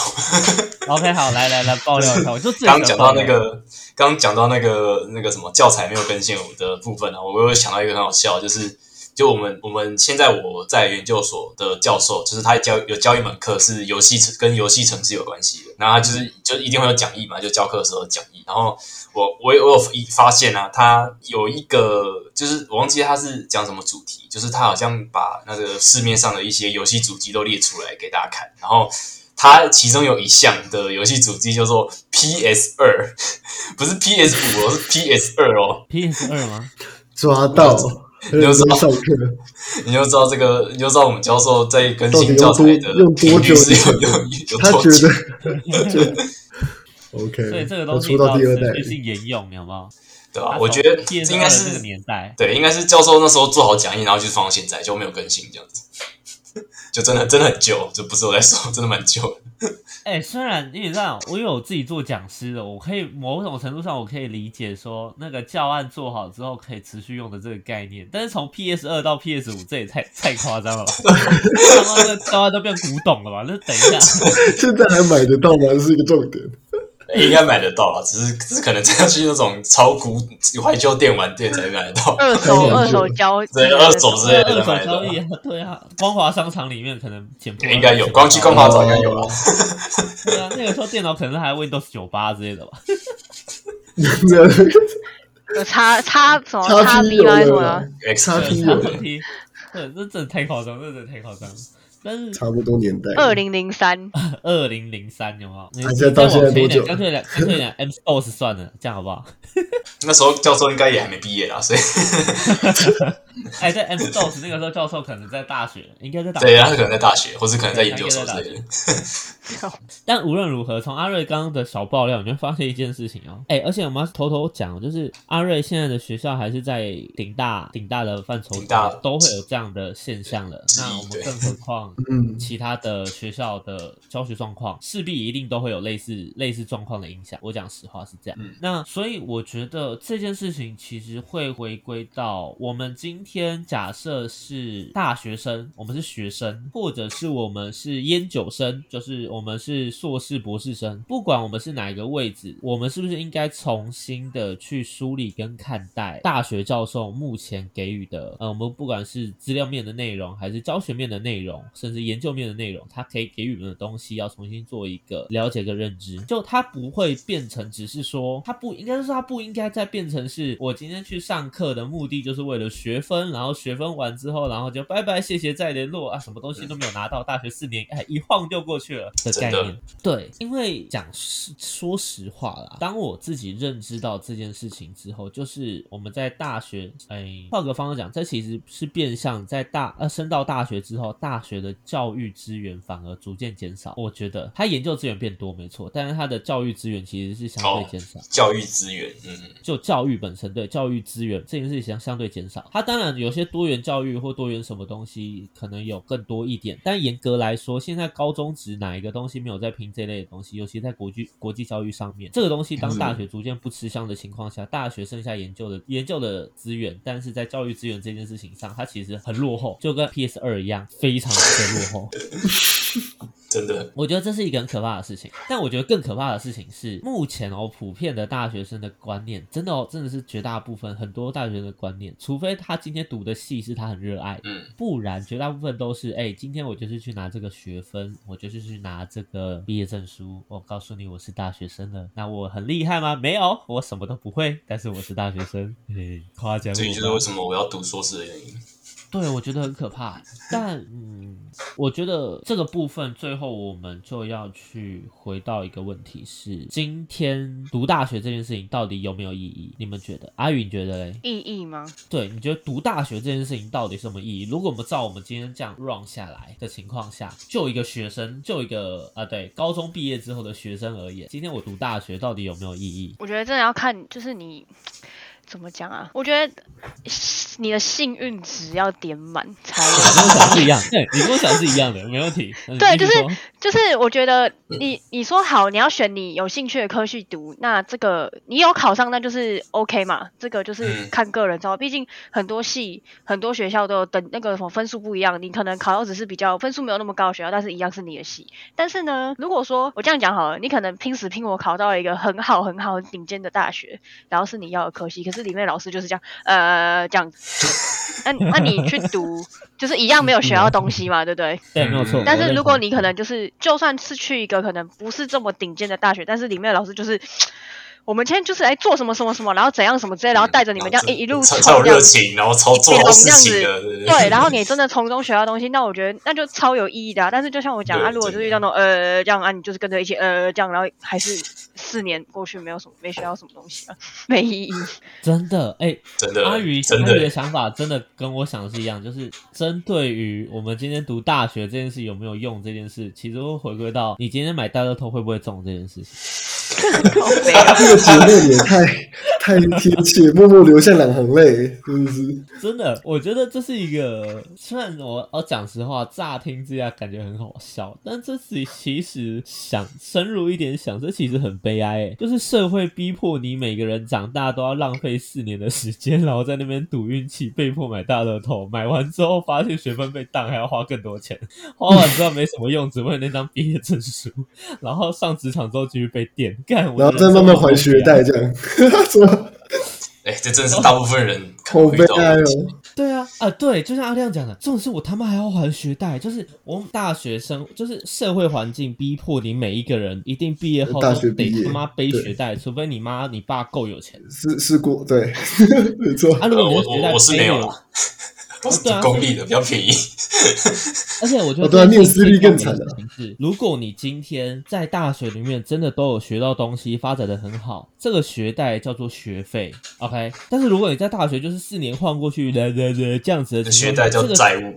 OK，好，来来来爆料一下，我就最刚讲到那个，刚讲到那个那个什么教材没有更新的部分啊，我又想到一个很好笑，就是就我们我们现在我在研究所的教授，就是他教有教一门课是游戏城跟游戏城市有关系的，然后他就是就一定会有讲义嘛，就教课的时候讲义，然后我我有我有发现啊，他有一个就是我忘记他是讲什么主题，就是他好像把那个市面上的一些游戏主机都列出来给大家看，然后。它其中有一项的游戏主机叫做 PS 二，不是 PS 五哦，是 PS 二哦。PS 二吗？抓到，你就知道你就知道这个，你就知道我们教授在更新教材的用多久频率是有有有他觉多久得，觉 得 OK，所以这个他东西出到第二代是，沿用，有没有？对吧、它我觉得从 PS2 这应该的这个是年代。对，应该是教授那时候做好讲义，然后就放到现在就没有更新这样子，就真的真的很旧，这不是我在说，真的蛮旧的。哎、虽然因为这样，我有自己做讲师的，我可以某种程度上我可以理解说那个教案做好之后可以持续用的这个概念，但是从 PS 二到 PS 五，这也太太夸张了吧？他妈那个教案都变古董了吧？那等一下，现在还买得到吗？是一个重点。应该买得到啦，只是只是可能真要去那种超古怀旧电玩店才买得到。二手二手交对二手之类的二手买得到交易啊，对啊，光华商场里面可能捡破烂应该有，光去光华早应该有了。对啊，那个时候电脑可能还 Windows 九八之类的吧。没有有叉叉什么叉叉 P 吗？还是什么了的？X 叉对 P 差有不对，对，这真的太夸张，这真的太夸张。但是差不多年代。二零零三，二零零三有没有？你啊现在到现在多久干脆两干脆两 M OS 算了，这样好不好？那时候教授应该也还没毕业啦，所以 哎，在 M DOS 那个时候，教授可能在大学，应该在大学对，啊。他可能在大学，或是可能在研究所之类的。但无论如何，从阿瑞刚刚的小爆料，你会发现一件事情哦。哎，而且我们要偷偷讲，就是阿瑞现在的学校还是在顶大顶大的范畴大都会有这样的现象了。那我们更何况 嗯，其他的学校的教学状况，势必一定都会有类似类似状况的影响。我讲实话是这样。嗯那所以我觉得这件事情其实会回归到我们今天假设是大学生，我们是学生，或者是我们是研究生，就是我们是硕士、博士生，不管我们是哪一个位置，我们是不是应该重新的去梳理跟看待大学教授目前给予的，呃，我们不管是资料面的内容，还是教学面的内容，甚至研究面的内容，他可以给予我们的东西，要重新做一个了解跟认知，就他不会变成只是说，他不应该是他不应该再变成是我今天去上课的目的就是为了学分，然后学分完之后，然后就拜拜谢谢再联络啊，什么东西都没有拿到，大学四年哎一晃就过去了的概念。对，因为讲实说实话啦，当我自己认知到这件事情之后，就是我们在大学，哎，换个方式讲，这其实是变相在大呃升到大学之后，大学的教育资源反而逐渐减少。我觉得他研究资源变多没错，但是他的教育资源其实是相对减少。教育资源，嗯，就教育本身对教育资源这件事情相相对减少，他当然有些多元教育或多元什么东西可能有更多一点，但严格来说，现在高中职哪一个东西没有在拼这类的东西？尤其在国际国际教育上面，这个东西当大学逐渐不吃香的情况下，大学剩下研究的研究的资源，但是在教育资源这件事情上，它其实很落后，就跟 PS 二一样，非常的落后。真的，我觉得这是一个很可怕的事情，但我觉得更可怕的事情是，目前哦，普遍的大学生的观念，真的哦，真的是绝大部分很多大学生的观念，除非他今天读的系是他很热爱，嗯，不然绝大部分都是，哎，今天我就是去拿这个学分，我就是去拿这个毕业证书，我告诉你我是大学生了，那我很厉害吗？没有，我什么都不会，但是我是大学生，嘿，夸奖我吧。这就是为什么我要读硕士的原因。对，我觉得很可怕。但嗯，我觉得这个部分最后我们就要去回到一个问题是：今天读大学这件事情到底有没有意义？你们觉得？阿宇，你觉得嘞？意义吗？对，你觉得读大学这件事情到底什么意义？如果我们照我们今天这样 run 下来的情况下，就一个学生，就一个啊，对，高中毕业之后的学生而言，今天我读大学到底有没有意义？我觉得真的要看，就是你怎么讲啊？我觉得你的幸运值要点满才有。你跟我想是一样，对，你跟我想是一样的，没问题。嗯 对就是就是我觉得你你说好，你要选你有兴趣的科系读，那这个你有考上，那就是 OK 嘛。这个就是嗯看个人造，毕竟很多系、很多学校都有等那个什么分数不一样，你可能考到只是比较分数没有那么高的学校，但是一样是你的系。但是呢，如果说我这样讲好了，你可能拼死拼活考到一个很好、很好、很顶尖的大学，然后是你要的科系，可是里面老师就是这样，呃，这样子。那那你去读，就是一样没有学到东西嘛，对不对？对，没有错。但是如果你可能就是，就算是去一个可能不是这么顶尖的大学，但是里面的老师就是，我们今天就是来做什么什么什么，然后怎样什么之类，然后带着你们这样一一路超热情，然后超做好事情的，对对对，然后你真的从中学到东西，那我觉得那就超有意义的、啊。但是就像我讲啊，如果就是遇到那种呃这样啊，你就是跟着一起呃这样，然后还是四年过去没有什么没学到什么东西啊，没意义。真的，哎、真的阿宇，真阿宇的的想法真的跟我想的是一样，就是针对于我们今天读大学这件事有没有用这件事，其实会回归到你今天买大乐透会不会中这件事情。个结论也太太贴切，默默流下两行泪，真的是。真的，我觉得这是一个，虽然我我讲实话，乍听之下感觉很好笑，但这是其实想深入一点想，这其实很悲哀诶，就是社会逼迫你每个人长大都要浪费四年的时间，然后在那边赌运气，被迫买大乐透，买完之后发现学分被当，还要花更多钱，花完之后没什么用，只为那张毕业证书，然后上职场之后继续被电，干，我然后再慢慢还学贷，这样，什么哎，这真是大部分人可好悲能遇到的哀哦。对啊，啊对，就像阿亮讲的，这种事我他妈还要还学贷，就是我们大学生，就是社会环境逼迫你每一个人一定毕业后大都学得他妈背对学贷，除非你妈你爸够有钱。是是过对，没错。啊，如果我的学贷我我是没有啦，我是对啊公立的，比较便宜。而且我觉得哦对啊这件事念私立更惨是，如果你今天在大学里面真的都有学到东西，发展的很好，这个学贷叫做学费，OK。但是如果你在大学就是四年换过去，这样子的学，贷叫这个债务，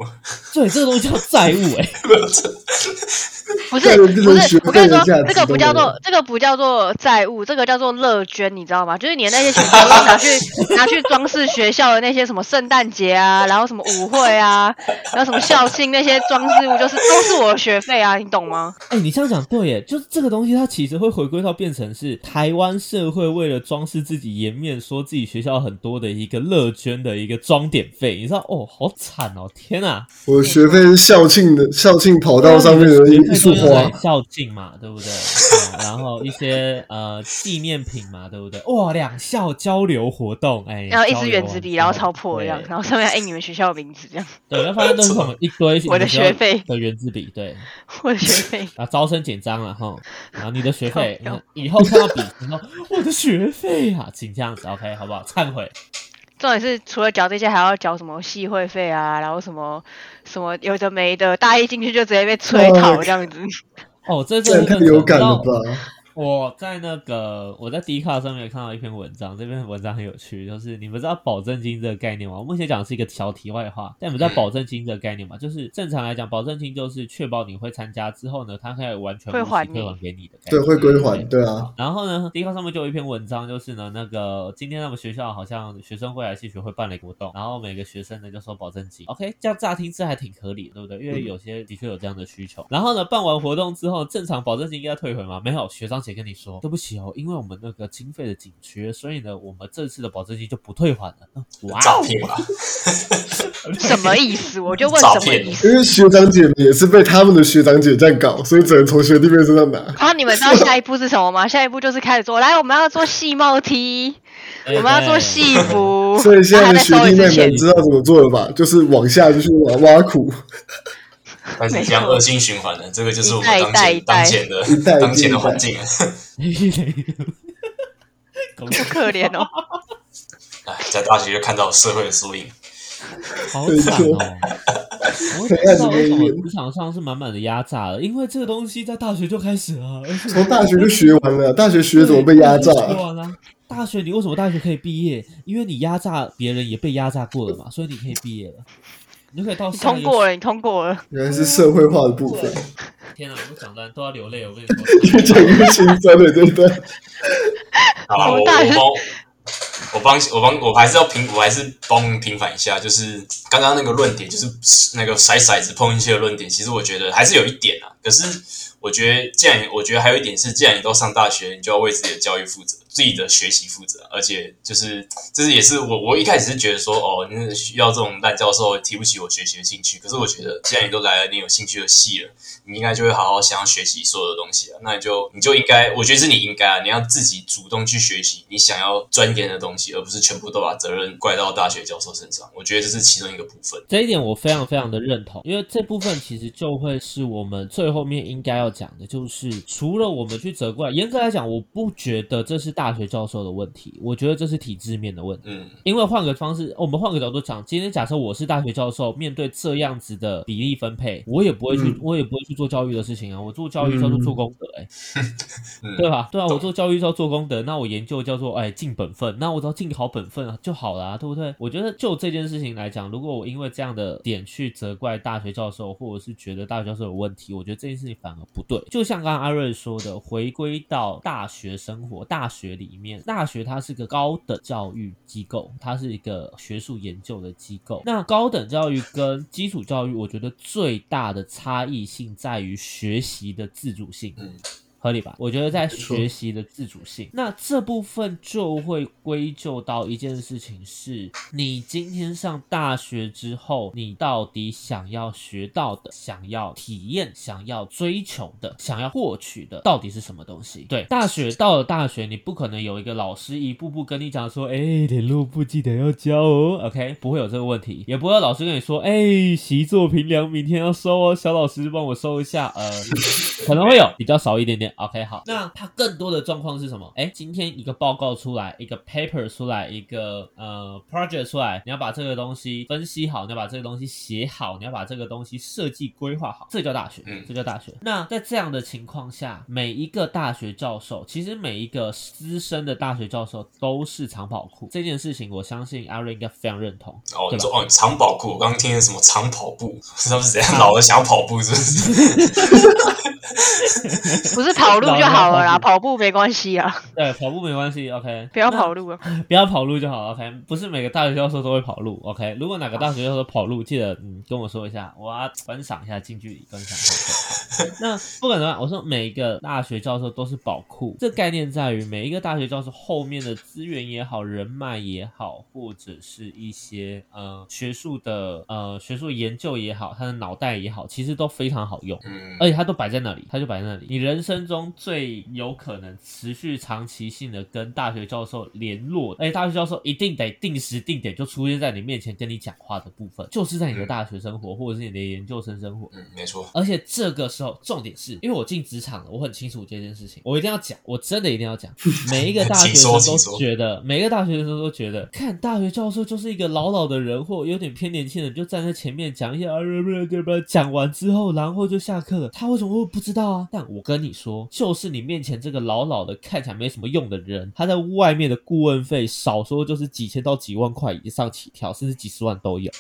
对，这个东西叫债务、哎。不是不是，我跟你说这个不叫做这个不叫做债务，这个叫做乐捐，你知道吗？就是你的那些钱都是拿去 拿去装饰学校的那些什么圣诞节啊，然后什么舞会啊，然后什么校庆那些装饰物，就是都是我的学费啊，你懂吗？哎、你这样讲对耶，就是这个东西，它其实会回归到变成是台湾社会为了装饰自己颜面，说自己学校很多的一个乐捐的一个装点费，你知道哦，好惨哦，天啊！我的学费是校庆的校庆跑道上面的一一束花，校庆嘛，对不对？嗯 然后一些呃纪念品嘛，对不对？哇，两校交流活动，哎，然后一支圆珠笔，然后超破一样，然后上面还印你们学校的名字这样，对，然后发现都是什么 一堆我的学费的圆珠笔，对，我的学费。然后招生简章了哈，然后你的学费靠腰，以后看到笔，你说我的学费啊，请这样子，OK，好不好？忏悔。重点是除了缴这些，还要缴什么系会费啊，然后什么什么有的没的，大一进去就直接被催讨这样子。哦，这这真的样太有感了吧？我在那个我在 D 卡上面有看到一篇文章，这篇文章很有趣，就是你们知道保证金这个概念吗？我目前讲的是一个小题外话，但你们知道保证金这个概念吗？就是正常来讲，保证金就是确保你会参加之后呢，它可以完全无息会还你退还给你的对，会归还，对啊，然后呢，D 卡上面就有一篇文章，就是呢，那个今天他们学校好像学生会还是系学会办了一个活动，然后每个学生呢就收保证金。OK，这样乍听这还挺合理，对不对？因为有些的确有这样的需求。然后呢，办完活动之后，正常保证金应该退回吗？没有，学长姐跟你说，对不起哦，因为我们那个经费的紧缺，所以呢，我们这次的保证金就不退还了。嗯哇哦，诈骗吧？什么意思？我就问什么意思？因为学长姐们也是被他们的学长姐这样搞，所以只能从学弟妹身上拿。然后你们知道下一步是什么吗？下一步就是开始做，来，我们要做细帽 T，哎我们要做戏服，所以现在的学弟妹们知道怎么做了吧？就是往下就去挖挖苦，开始这样恶性循环了，这个就是我们当前当前的当前的环境了。好 好可怜哦。哎，在大学就看到社会的缩影。好惨哦！我知道为什么职场上是满满的压榨了，因为这个东西在大学就开始了，从大学就学完了，大学学怎么被压榨？对学完了。大学你为什么大学可以毕业？因为你压榨别人也被压榨过了嘛，所以你可以毕业了，你就可以到你下一个通过了，你通过了。原来是社会化的部分，天啊，我讲的都要流泪，我跟你说。越讲越心酸了，对不对？好了，我我帮我帮我帮我还是要平，我还是帮平反一下，就是刚刚那个论点，就是那个甩骰子碰运气的论点，其实我觉得还是有一点啊。可是我觉得，既然我觉得还有一点是，既然你都上大学，你就要为自己的教育负责，自己的学习负责，而且就是这是也是我我一开始是觉得说，哦，那需要这种烂教授提不起我学习的兴趣。可是我觉得，既然你都来了，你有兴趣的系了，你应该就会好好想要学习所有的东西啊。那你就你就应该，我觉得是你应该啊，你要自己主动去学习你想要钻研的东西，而不是全部都把责任怪到大学教授身上。我觉得这是其中一个部分。这一点我非常非常的认同，因为这部分其实就会是我们最后面应该要讲的，就是除了我们去责怪，严格来讲，我不觉得这是大学教授的问题，我觉得这是体制面的问题。嗯因为换个方式，我们换个角度讲，今天假设我是大学教授，面对这样子的比例分配，我也不会去，嗯我也不会去做教育的事情啊。我做教育叫做做功德、欸，嗯，对吧？对啊，我做教育叫做功德，那我研究叫做哎尽本分，那我只要尽好本分啊就好了、啊，对不对？我觉得就这件事情来讲，如果我因为这样的点去责怪大学教授，或者是觉得大学教授有问题，我觉得这件事情反而不对。就像刚刚阿瑞说的，回归到大学生活，大学里面，大学它是个高等教育机构，它是一个学术研究的机构。那高等教育跟基础教育，我觉得最大的差异性在于学习的自主性。合理吧？我觉得在学习的自主性，那这部分就会归咎到一件事情是：你今天上大学之后，你到底想要学到的、想要体验、想要追求的、想要获取的，到底是什么东西？对，大学到了大学，你不可能有一个老师一步步跟你讲说，哎，联络簿记得要交哦，OK，不会有这个问题，也不会有老师跟你说，哎，习作评量明天要收哦，小老师帮我收一下，呃，可能会有，比较少一点点。OK，好，那它更多的状况是什么？哎，今天一个报告出来，一个 paper 出来，一个呃 project 出来，你要把这个东西分析好，你要把这个东西写好，你要把这个东西设计规划好，这叫大学，嗯这叫大学。那在这样的情况下，每一个大学教授，其实每一个资深的大学教授都是长跑裤这件事情，我相信阿瑞应该非常认同。哦，对吧你说哦，长跑裤，我刚刚听的什么长跑步，是不是怎样老了想要跑步是不是？不是跑路就好了啦，老跑步没关系啊，对，跑步没关系，OK，不要跑路啊。不要跑路就好，OK。不是每个大学教授都会跑路，OK。如果哪个大学教授跑路，记得嗯跟我说一下，我要观赏一下近距离观赏。那不管怎么样，我说每一个大学教授都是宝库，这概念在于每一个大学教授后面的资源也好、人脉也好，或者是一些呃学术的呃学术研究也好，他的脑袋也好，其实都非常好用。嗯而且他都摆在那里，他就摆在那里。你人生中最有可能持续长期性的跟大学教授联络，而且大学教授一定得定时定点就出现在你面前跟你讲话的部分，就是在你的大学生活或者是你的研究生生活。嗯，没错，而且这个时候，重点是因为我进职场了，我很清楚这件事情，我一定要讲，我真的一定要讲。每一个大学 生都觉得，每个大学生都觉得，看大学教授就是一个老老的人，或有点偏年轻人，就站在前面讲一些啊不不不不，讲完之后，然后就下课了。他为什么会不知道啊？但我跟你说，就是你面前这个老老的看起来没什么用的人，他在外面的顾问费少说就是几千到几万块以上起跳，甚至几十万都有。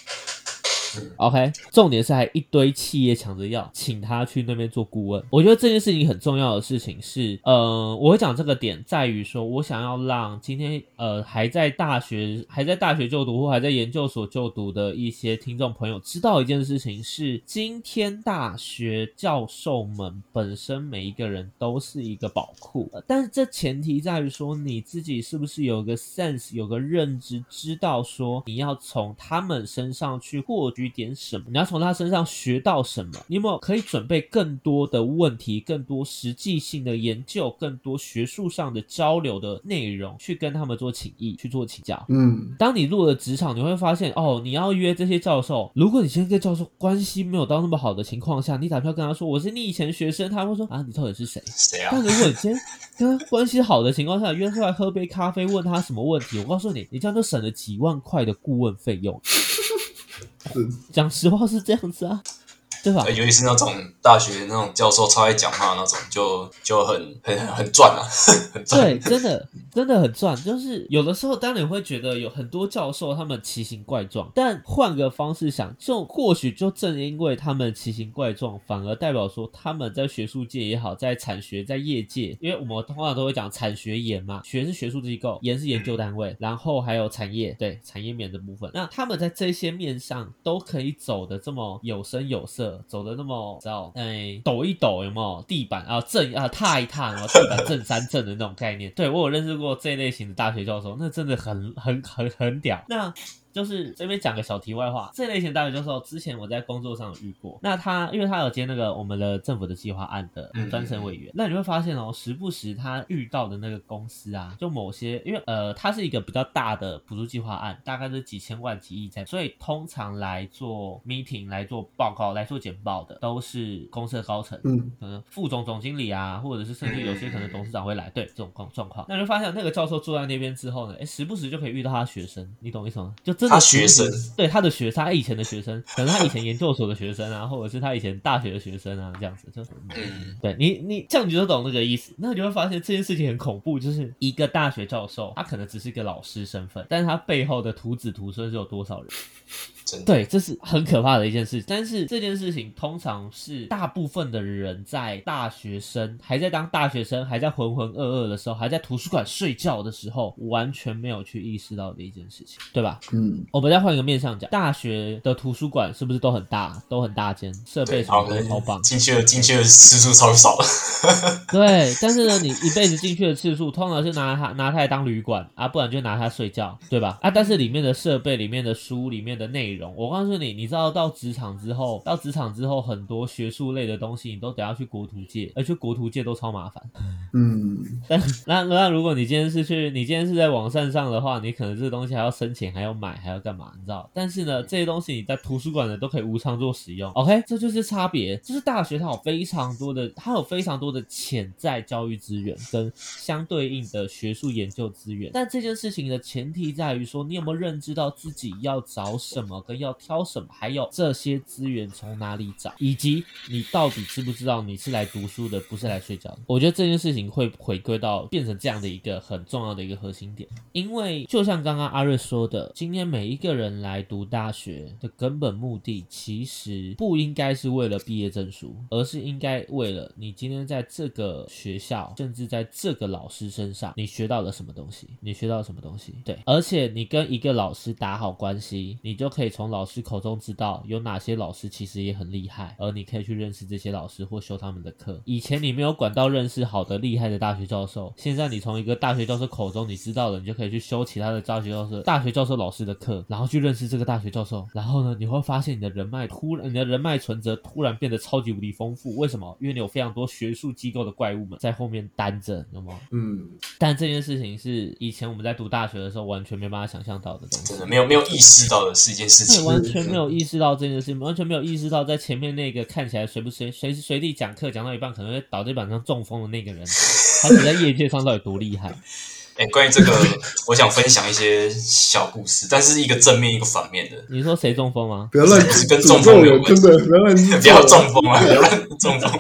OK，重点是还一堆企业抢着要请他去那边做顾问。我觉得这件事情很重要的事情是，呃，我会讲这个点在于说，我想要让今天呃还在大学还在大学就读或还在研究所就读的一些听众朋友知道一件事情是，今天大学教授们本身每一个人都是一个宝库，但是这前提在于说你自己是不是有个 sense 有个认知，知道说你要从他们身上去获取点什么，你要从他身上学到什么，你有没有可以准备更多的问题，更多实际性的研究，更多学术上的交流的内容，去跟他们做请益，去做请教。嗯，当你入了职场，你会发现哦，你要约这些教授，如果你现在跟教授关系没有到那么好的情况下，你打票跟他说我是你以前学生，他会说啊你到底是谁？谁啊但？如果你今天跟他关系好的情况下，约出来喝杯咖啡，问他什么问题，我告诉你，你这样就省了几万块的顾问费用。讲实话是这样子啊，对吧呃？尤其是那种大学那种教授超爱讲话那种，就就很很很很赚啊，很赚。对，真的真的很赚。就是有的时候，当然会觉得有很多教授他们奇形怪状，但换个方式想，就或许就正因为他们奇形怪状，反而代表说他们在学术界也好，在产学在业界，因为我们通常都会讲产学研嘛，学是学术机构，研是研究单位，然后还有产业，对产业面的部分。那他们在这些面上都可以走的这么有声有色，走的那么知道，哎，抖一抖有没有地板啊震啊踏一踏，然后地板震三震的那种概念。对我有认识过这类型的大学教授，那真的很很很很屌。那就是这边讲个小题外话，这类型大学教授之前我在工作上有遇过。那他因为他有接那个我们的政府的计划案的嗯专审委员，那你会发现哦，时不时他遇到的那个公司啊，就某些因为呃，他是一个比较大的补助计划案，大概是几千万几亿在，所以通常来做 meeting 来做报告来做简报的都是公司的高层，嗯可能副总、总经理啊，或者是甚至有些可能董事长会来，对这种状状况，那你会发现那个教授坐在那边之后呢，哎，时不时就可以遇到他的学生，你懂意思吗？就真的他学生对他的学生，他以前的学生，可能他以前研究所的学生啊，或者是他以前大学的学生啊，这样子，就对你，你这样你就懂那个意思。那你会发现这件事情很恐怖，就是一个大学教授，他可能只是一个老师身份，但是他背后的徒子徒孙是有多少人？真的。对，这是很可怕的一件事。但是这件事情通常是大部分的人在大学生还在当大学生，还在浑浑噩噩的时候，还在图书馆睡觉的时候，完全没有去意识到的一件事情，对吧？嗯，我们再换一个面向讲，大学的图书馆是不是都很大，都很大间，设备对，什么都超棒？进去的进去的次数超少，对，但是呢，你一辈子进去的次数，通常是拿它拿它来当旅馆啊，不然就拿它睡觉，对吧？啊，但是里面的设备、里面的书、里面的内容，我告诉你，你知道到职场之后，到职场之后，很多学术类的东西，你都得要去国图界，而且国图界都超麻烦。嗯，但那那如果你今天是去，你今天是在网站上的话，你可能这个东西还要申请，还要买，还要干嘛？你知道？但是呢，这些东西你在图书馆呢都可以无偿做使用。OK，这就是差别。就是大学它有非常多的，它有非常多的潜在教育资源跟相对应的学术研究资源。但这件事情的前提在于说，你有没有认知到自己要找什么，跟要挑什么，还有这些资源从哪里找，以及你到底知不知道你是来读书的，不是来睡觉的。我觉得这件事情会回归到变成这样的一个很重要的一个核心点，因为就像刚刚阿瑞说的，今天每一个人来读大学的根本目的，其实不应该是为了毕业证书，而是应该为了你今天在这个学校，甚至在这个老师身上，你学到了什么东西？你学到了什么东西？对，而且你跟一个老师打好关系，你就可以从老师口中知道有哪些老师其实也很厉害，而你可以去认识这些老师或修他们的课。以前你没有管道认识好的厉害的大学教授，现在你从一个大学教授口中你知道了，你就可以去修其他的大学教授、大学教授老师的课，然后去认识这个大学教授。然后呢，你会发现你的人脉突然，你的人脉存折突然变得超级无敌丰富。为什么？因为你有非常多学术机构的怪物们在后面担着，有吗？嗯，但这件事情是以前我们在读大学的时候完全没办法想象到的东西真。的没有没有意识到的是一件事情。完全没有意识到这件事情，完全没有意识到在前面那个看起来随不随随时随地讲课讲到一半可能会倒在板上中风的那个人，他在业界上到底多厉害？哎，关于这个，我想分享一些小故事，但是一个正面一个反面的。你说谁中风吗？不要乱是跟中风有关真的不要乱 不要中风啊！不要乱 中风。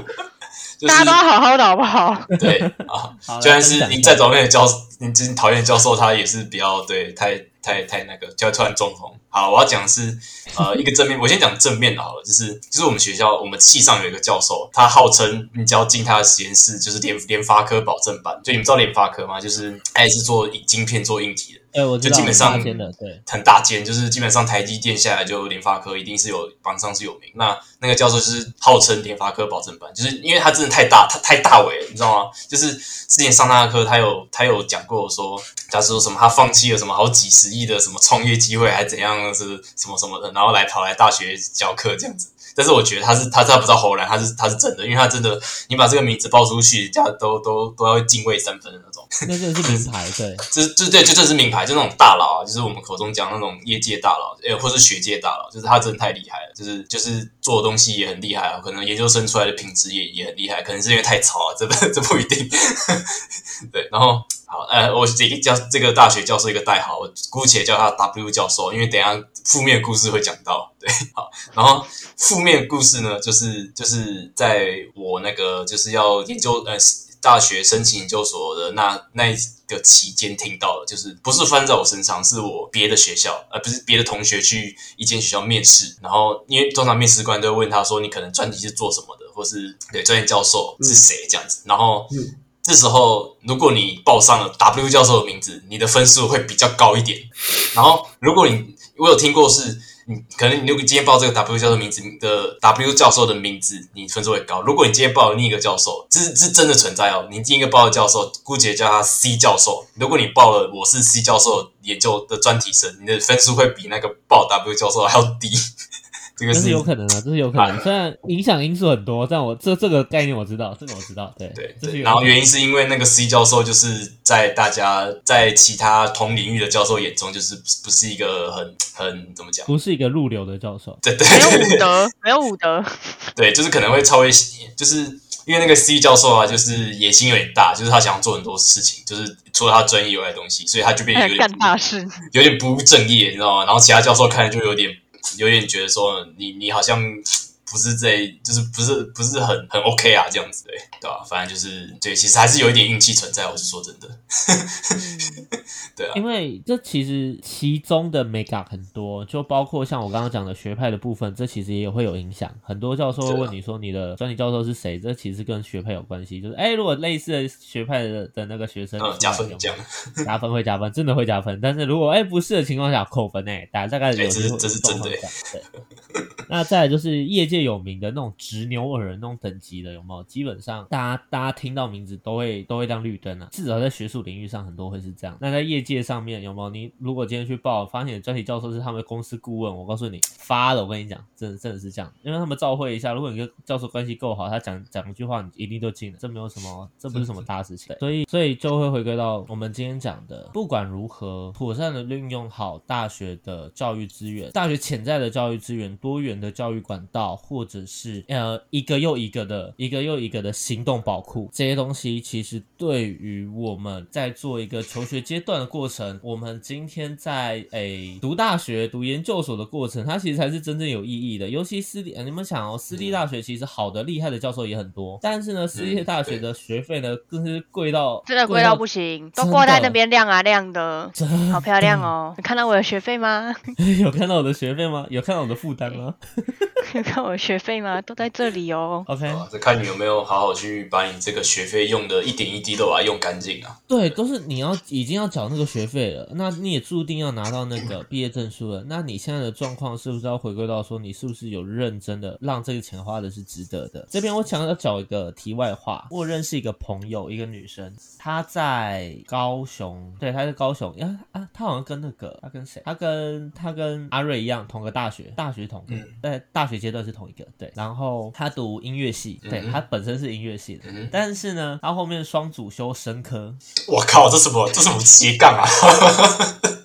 就是大家都要好好的好不好？对啊，好就算来分享一下是你再讨厌的教，你就是讨厌教授，他也是比较对太太太那个，就会突然中风。好，我要讲的是呃 一个正面，我先讲正面的好了，就是就是我们学校我们系上有一个教授，他号称你只要进他的实验室，就是联联发科保证班。就你们知道联发科吗？就是他也是做晶片做硬体的。就基本上大间的，对，很大间，就是基本上台积电下来就联发科一定是有榜上是有名。那那个教授就是号称联发科保证班，就是因为他真的太大，他太大伟了，你知道吗？就是之前上他的课，他有他有讲过说，假如说什么他放弃了什么好几十亿的什么创业机会，还怎样是什么什么的，然后来跑来大学教课这样子。但是我觉得他是他他不知道后来他是他是真的，因为他真的你把这个名字报出去，人家都都都要敬畏三分的那种。那真的是名牌，对，这这对，就这是名牌，就那种大佬啊，就是我们口中讲那种业界大佬，呃，或是学界大佬，就是他真的太厉害了，就是就是做的东西也很厉害啊，可能研究生出来的品质也也很厉害，可能是因为太潮啊，这不 这不一定。对，然后好，呃，我这个教这个大学教授一个代号，我姑且叫他 W 教授，因为等一下负面故事会讲到。对，好，然后负面故事呢，就是就是在我那个就是要研究呃大学申请研究所的那那一个期间听到的，就是不是发生在我身上，是我别的学校，呃，不是别的同学去一间学校面试，然后因为通常面试官都会问他说你可能专题是做什么的，或是对专业教授是谁这样子，然后。嗯这时候，如果你报上了 W 教授的名字，你的分数会比较高一点。然后，如果你我有听过是，你可能你如果今天报这个 W 教授名字的 W 教授的名字，你分数会高。如果你今天报了另一个教授，这是这真的存在哦。你第一个报的教授，姑且叫他 C 教授。如果你报了我是 C 教授研究的专题生，你的分数会比那个报 W 教授还要低。这个是是有可能的，这是有可能。虽然影响因素很多，但我这这个概念我知道，这个我知道，对对然后原因是因为那个 C 教授就是在大家在其他同领域的教授眼中，就是不是一个很很怎么讲？不是一个入流的教授，对对没有武德，没有武德。对，就是可能会超越，就是因为那个 C 教授啊，就是野心有点大，就是他想要做很多事情，就是除了他专业以外的东西，所以他就变得有点干大事，有点不务正业，你知道吗？然后其他教授看着就有点有点觉得说你你好像不是这，就是不是不是很很 OK 啊，这样子对对吧、反正就是对，其实还是有一点运气存在，我是说真的，对啊，因为这其实其中的 up 很多，就包括像我刚刚讲的学派的部分，这其实也会有影响。很多教授会问你说你的专题教授是谁，这其实跟学派有关系。就是哎，如果类似的学派的的那个学生嗯，加分有这样，加分会加分，真的会加分。但是如果哎不是的情况下扣分哎，大大概有哎这是这是真的。那再来就是业界有名的那种直牛耳人那种等级的，有没有？基本上大家大家听到名字都会都会亮绿灯啊，至少在学术领域上很多会是这样。那在业界上面有没有？你如果今天去报，发现专题教授是他们的公司顾问，我告诉你发了，我跟你讲，真的真的是这样，因为他们照会一下，如果你跟教授关系够好，他讲讲一句话，你一定就进了，这没有什么，这不是什么 大事情。所以所以就会回归到我们今天讲的，不管如何，妥善的运用好大学的教育资源，大学潜在的教育资源，多元的教育管道，或者是呃一个又一个的一个又一个的行动宝库，这些东西其实对于我们在做一个求学阶段的过程，我们今天在诶读大学、读研究所的过程，它其实才是真正有意义的。尤其私立，呃你们想哦，私立大学其实好的、厉害的教授也很多，但是呢，私立大学的学费呢更是贵到真的贵到不行，都挂在那边亮啊亮的，真好漂亮哦！你看到我的学费吗？有看到我的学费吗？有看到我的负担吗有看我的学费吗？都在这里哦。？OK，啊这看你有没有好好去把你这个学费用的一点一滴都把它用干净啊。对，都是你要已经要缴那个学费了，那你也注定要拿到那个毕业证书了。那你现在的状况是不是要回归到说，你是不是有认真的让这个钱花的是值得的？这边我想要找一个题外话，我认识一个朋友，一个女生，她在高雄，对，她在高雄，呀啊，她好像跟那个，她跟谁？她跟她跟阿瑞一样，同个大学，大学同个，嗯在大学阶段是同一个，对。然后他读音乐系，对，他本身是音乐系的，但是呢，他后面双主修生科。我靠，这什么这什么斜杠啊？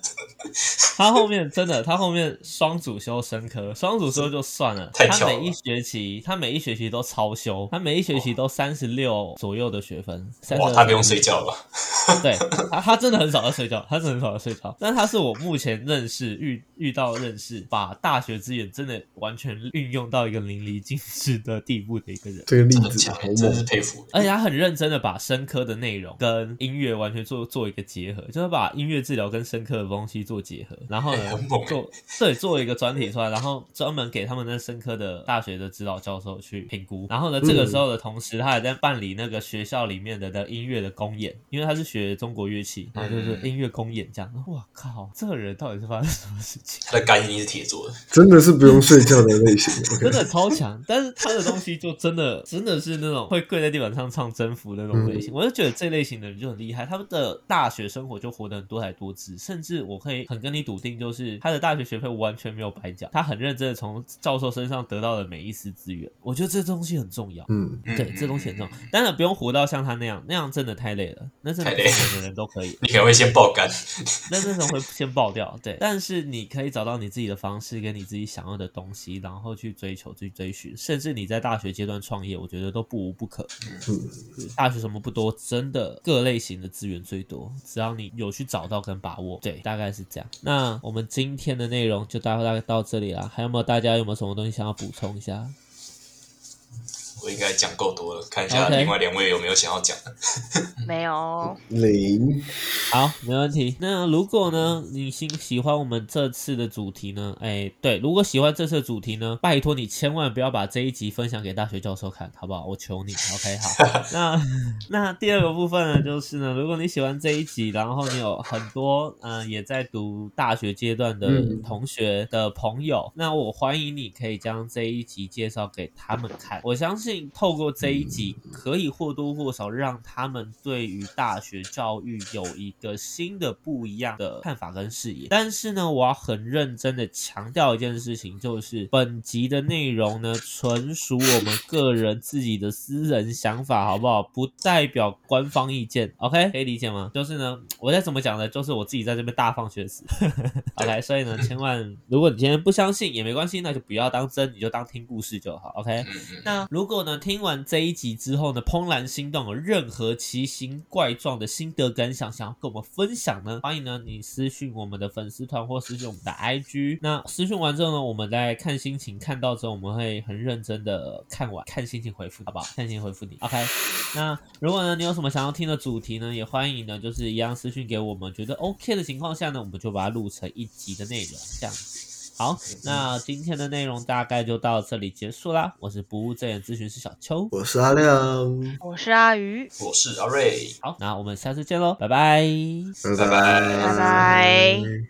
他后面真的，他后面双主修生科，双主修就算了，太了他每一学期，他每一学期都超修，他每一学期都三十六左右的学分，哇，32他不用睡觉了。对他，他真的很少在睡觉，他真的很少在睡觉。但他是我目前认识遇遇到认识，把大学资源真的完全运用到一个淋漓尽致的地步的一个人。这个例很子好，强真是，佩服。而且他很认真的把生科的内容跟音乐完全做做一个结合，就是把音乐治疗跟生科的东西做结合，然后呢很猛做对做一个专题出来，然后专门给他们那生科的大学的指导教授去评估。然后呢，这个时候的同时，他还在办理那个学校里面的的音乐的公演，因为他是学中国乐器，然后就是音乐公演这样。哇靠，这个人到底是发生什么事情？他的肝一定是铁做的，真的是不用睡觉的类型。真的超强，但是他的东西就真的真的是那种会跪在地板上唱征服的那种类型，我就觉得这类型的人就很厉害，他们的大学生活就活得很多才多姿，甚至我可以很跟你笃定，就是他的大学学费完全没有白缴，他很认真的从教授身上得到了每一丝资源，我觉得这东西很重要。嗯，对，这东西很重要，当然不用活到像他那样，那样真的太累了，那真的每个人都可以。你可能会先爆肝。那那种会先爆掉，对。但是你可以找到你自己的方式，跟你自己想要的东西，然后去追求、去追寻，甚至你在大学阶段创业，我觉得都不无不可。嗯大学什么不多，真的各类型的资源最多，只要你有去找到跟把握，对，大概是这样。那我们今天的内容就大概到这里了，还有没有大家有没有什么东西想要补充一下？我应该讲够多了，看一下 OK 另外两位有没有想要讲的。没有，零，好，没问题。那如果呢，你喜喜欢我们这次的主题呢？哎，对，如果喜欢这次的主题呢，拜托你千万不要把这一集分享给大学教授看，好不好？我求你。OK，好。那那第二个部分呢，就是呢，如果你喜欢这一集，然后你有很多嗯、呃也在读大学阶段的嗯同学的朋友，那我欢迎你可以将这一集介绍给他们看。我相信透过这一集，可以或多或少让他们对于大学教育有一个新的不一样的看法跟视野。但是呢，我要很认真的强调一件事情，就是本集的内容呢，纯属我们个人自己的私人想法，好不好？不代表官方意见。OK，可以理解吗？就是呢，我在怎么讲呢？就是我自己在这边大放厥词。OK，所以呢，千万，如果你今天不相信也没关系，那就不要当真，你就当听故事就好。OK，那如果呢，听完这一集之后呢，怦然心动，有任何奇形怪状的心得感想，想要跟我们分享呢，欢迎呢你私讯我们的粉丝团或私讯我们的 IG。那私讯完之后呢，我们再看心情，看到之后我们会很认真的看完，看心情回复，好不好？看心情回复你。OK。那如果呢你有什么想要听的主题呢，也欢迎呢就是一样私讯给我们，觉得 OK 的情况下呢，我们就把它录成一集的内容，这样。好，那今天的内容大概就到这里结束啦。我是不务正业咨询师小邱。我是阿亮，我是阿鱼，我是阿瑞。好，那我们下次见喽，拜拜。拜拜拜拜拜。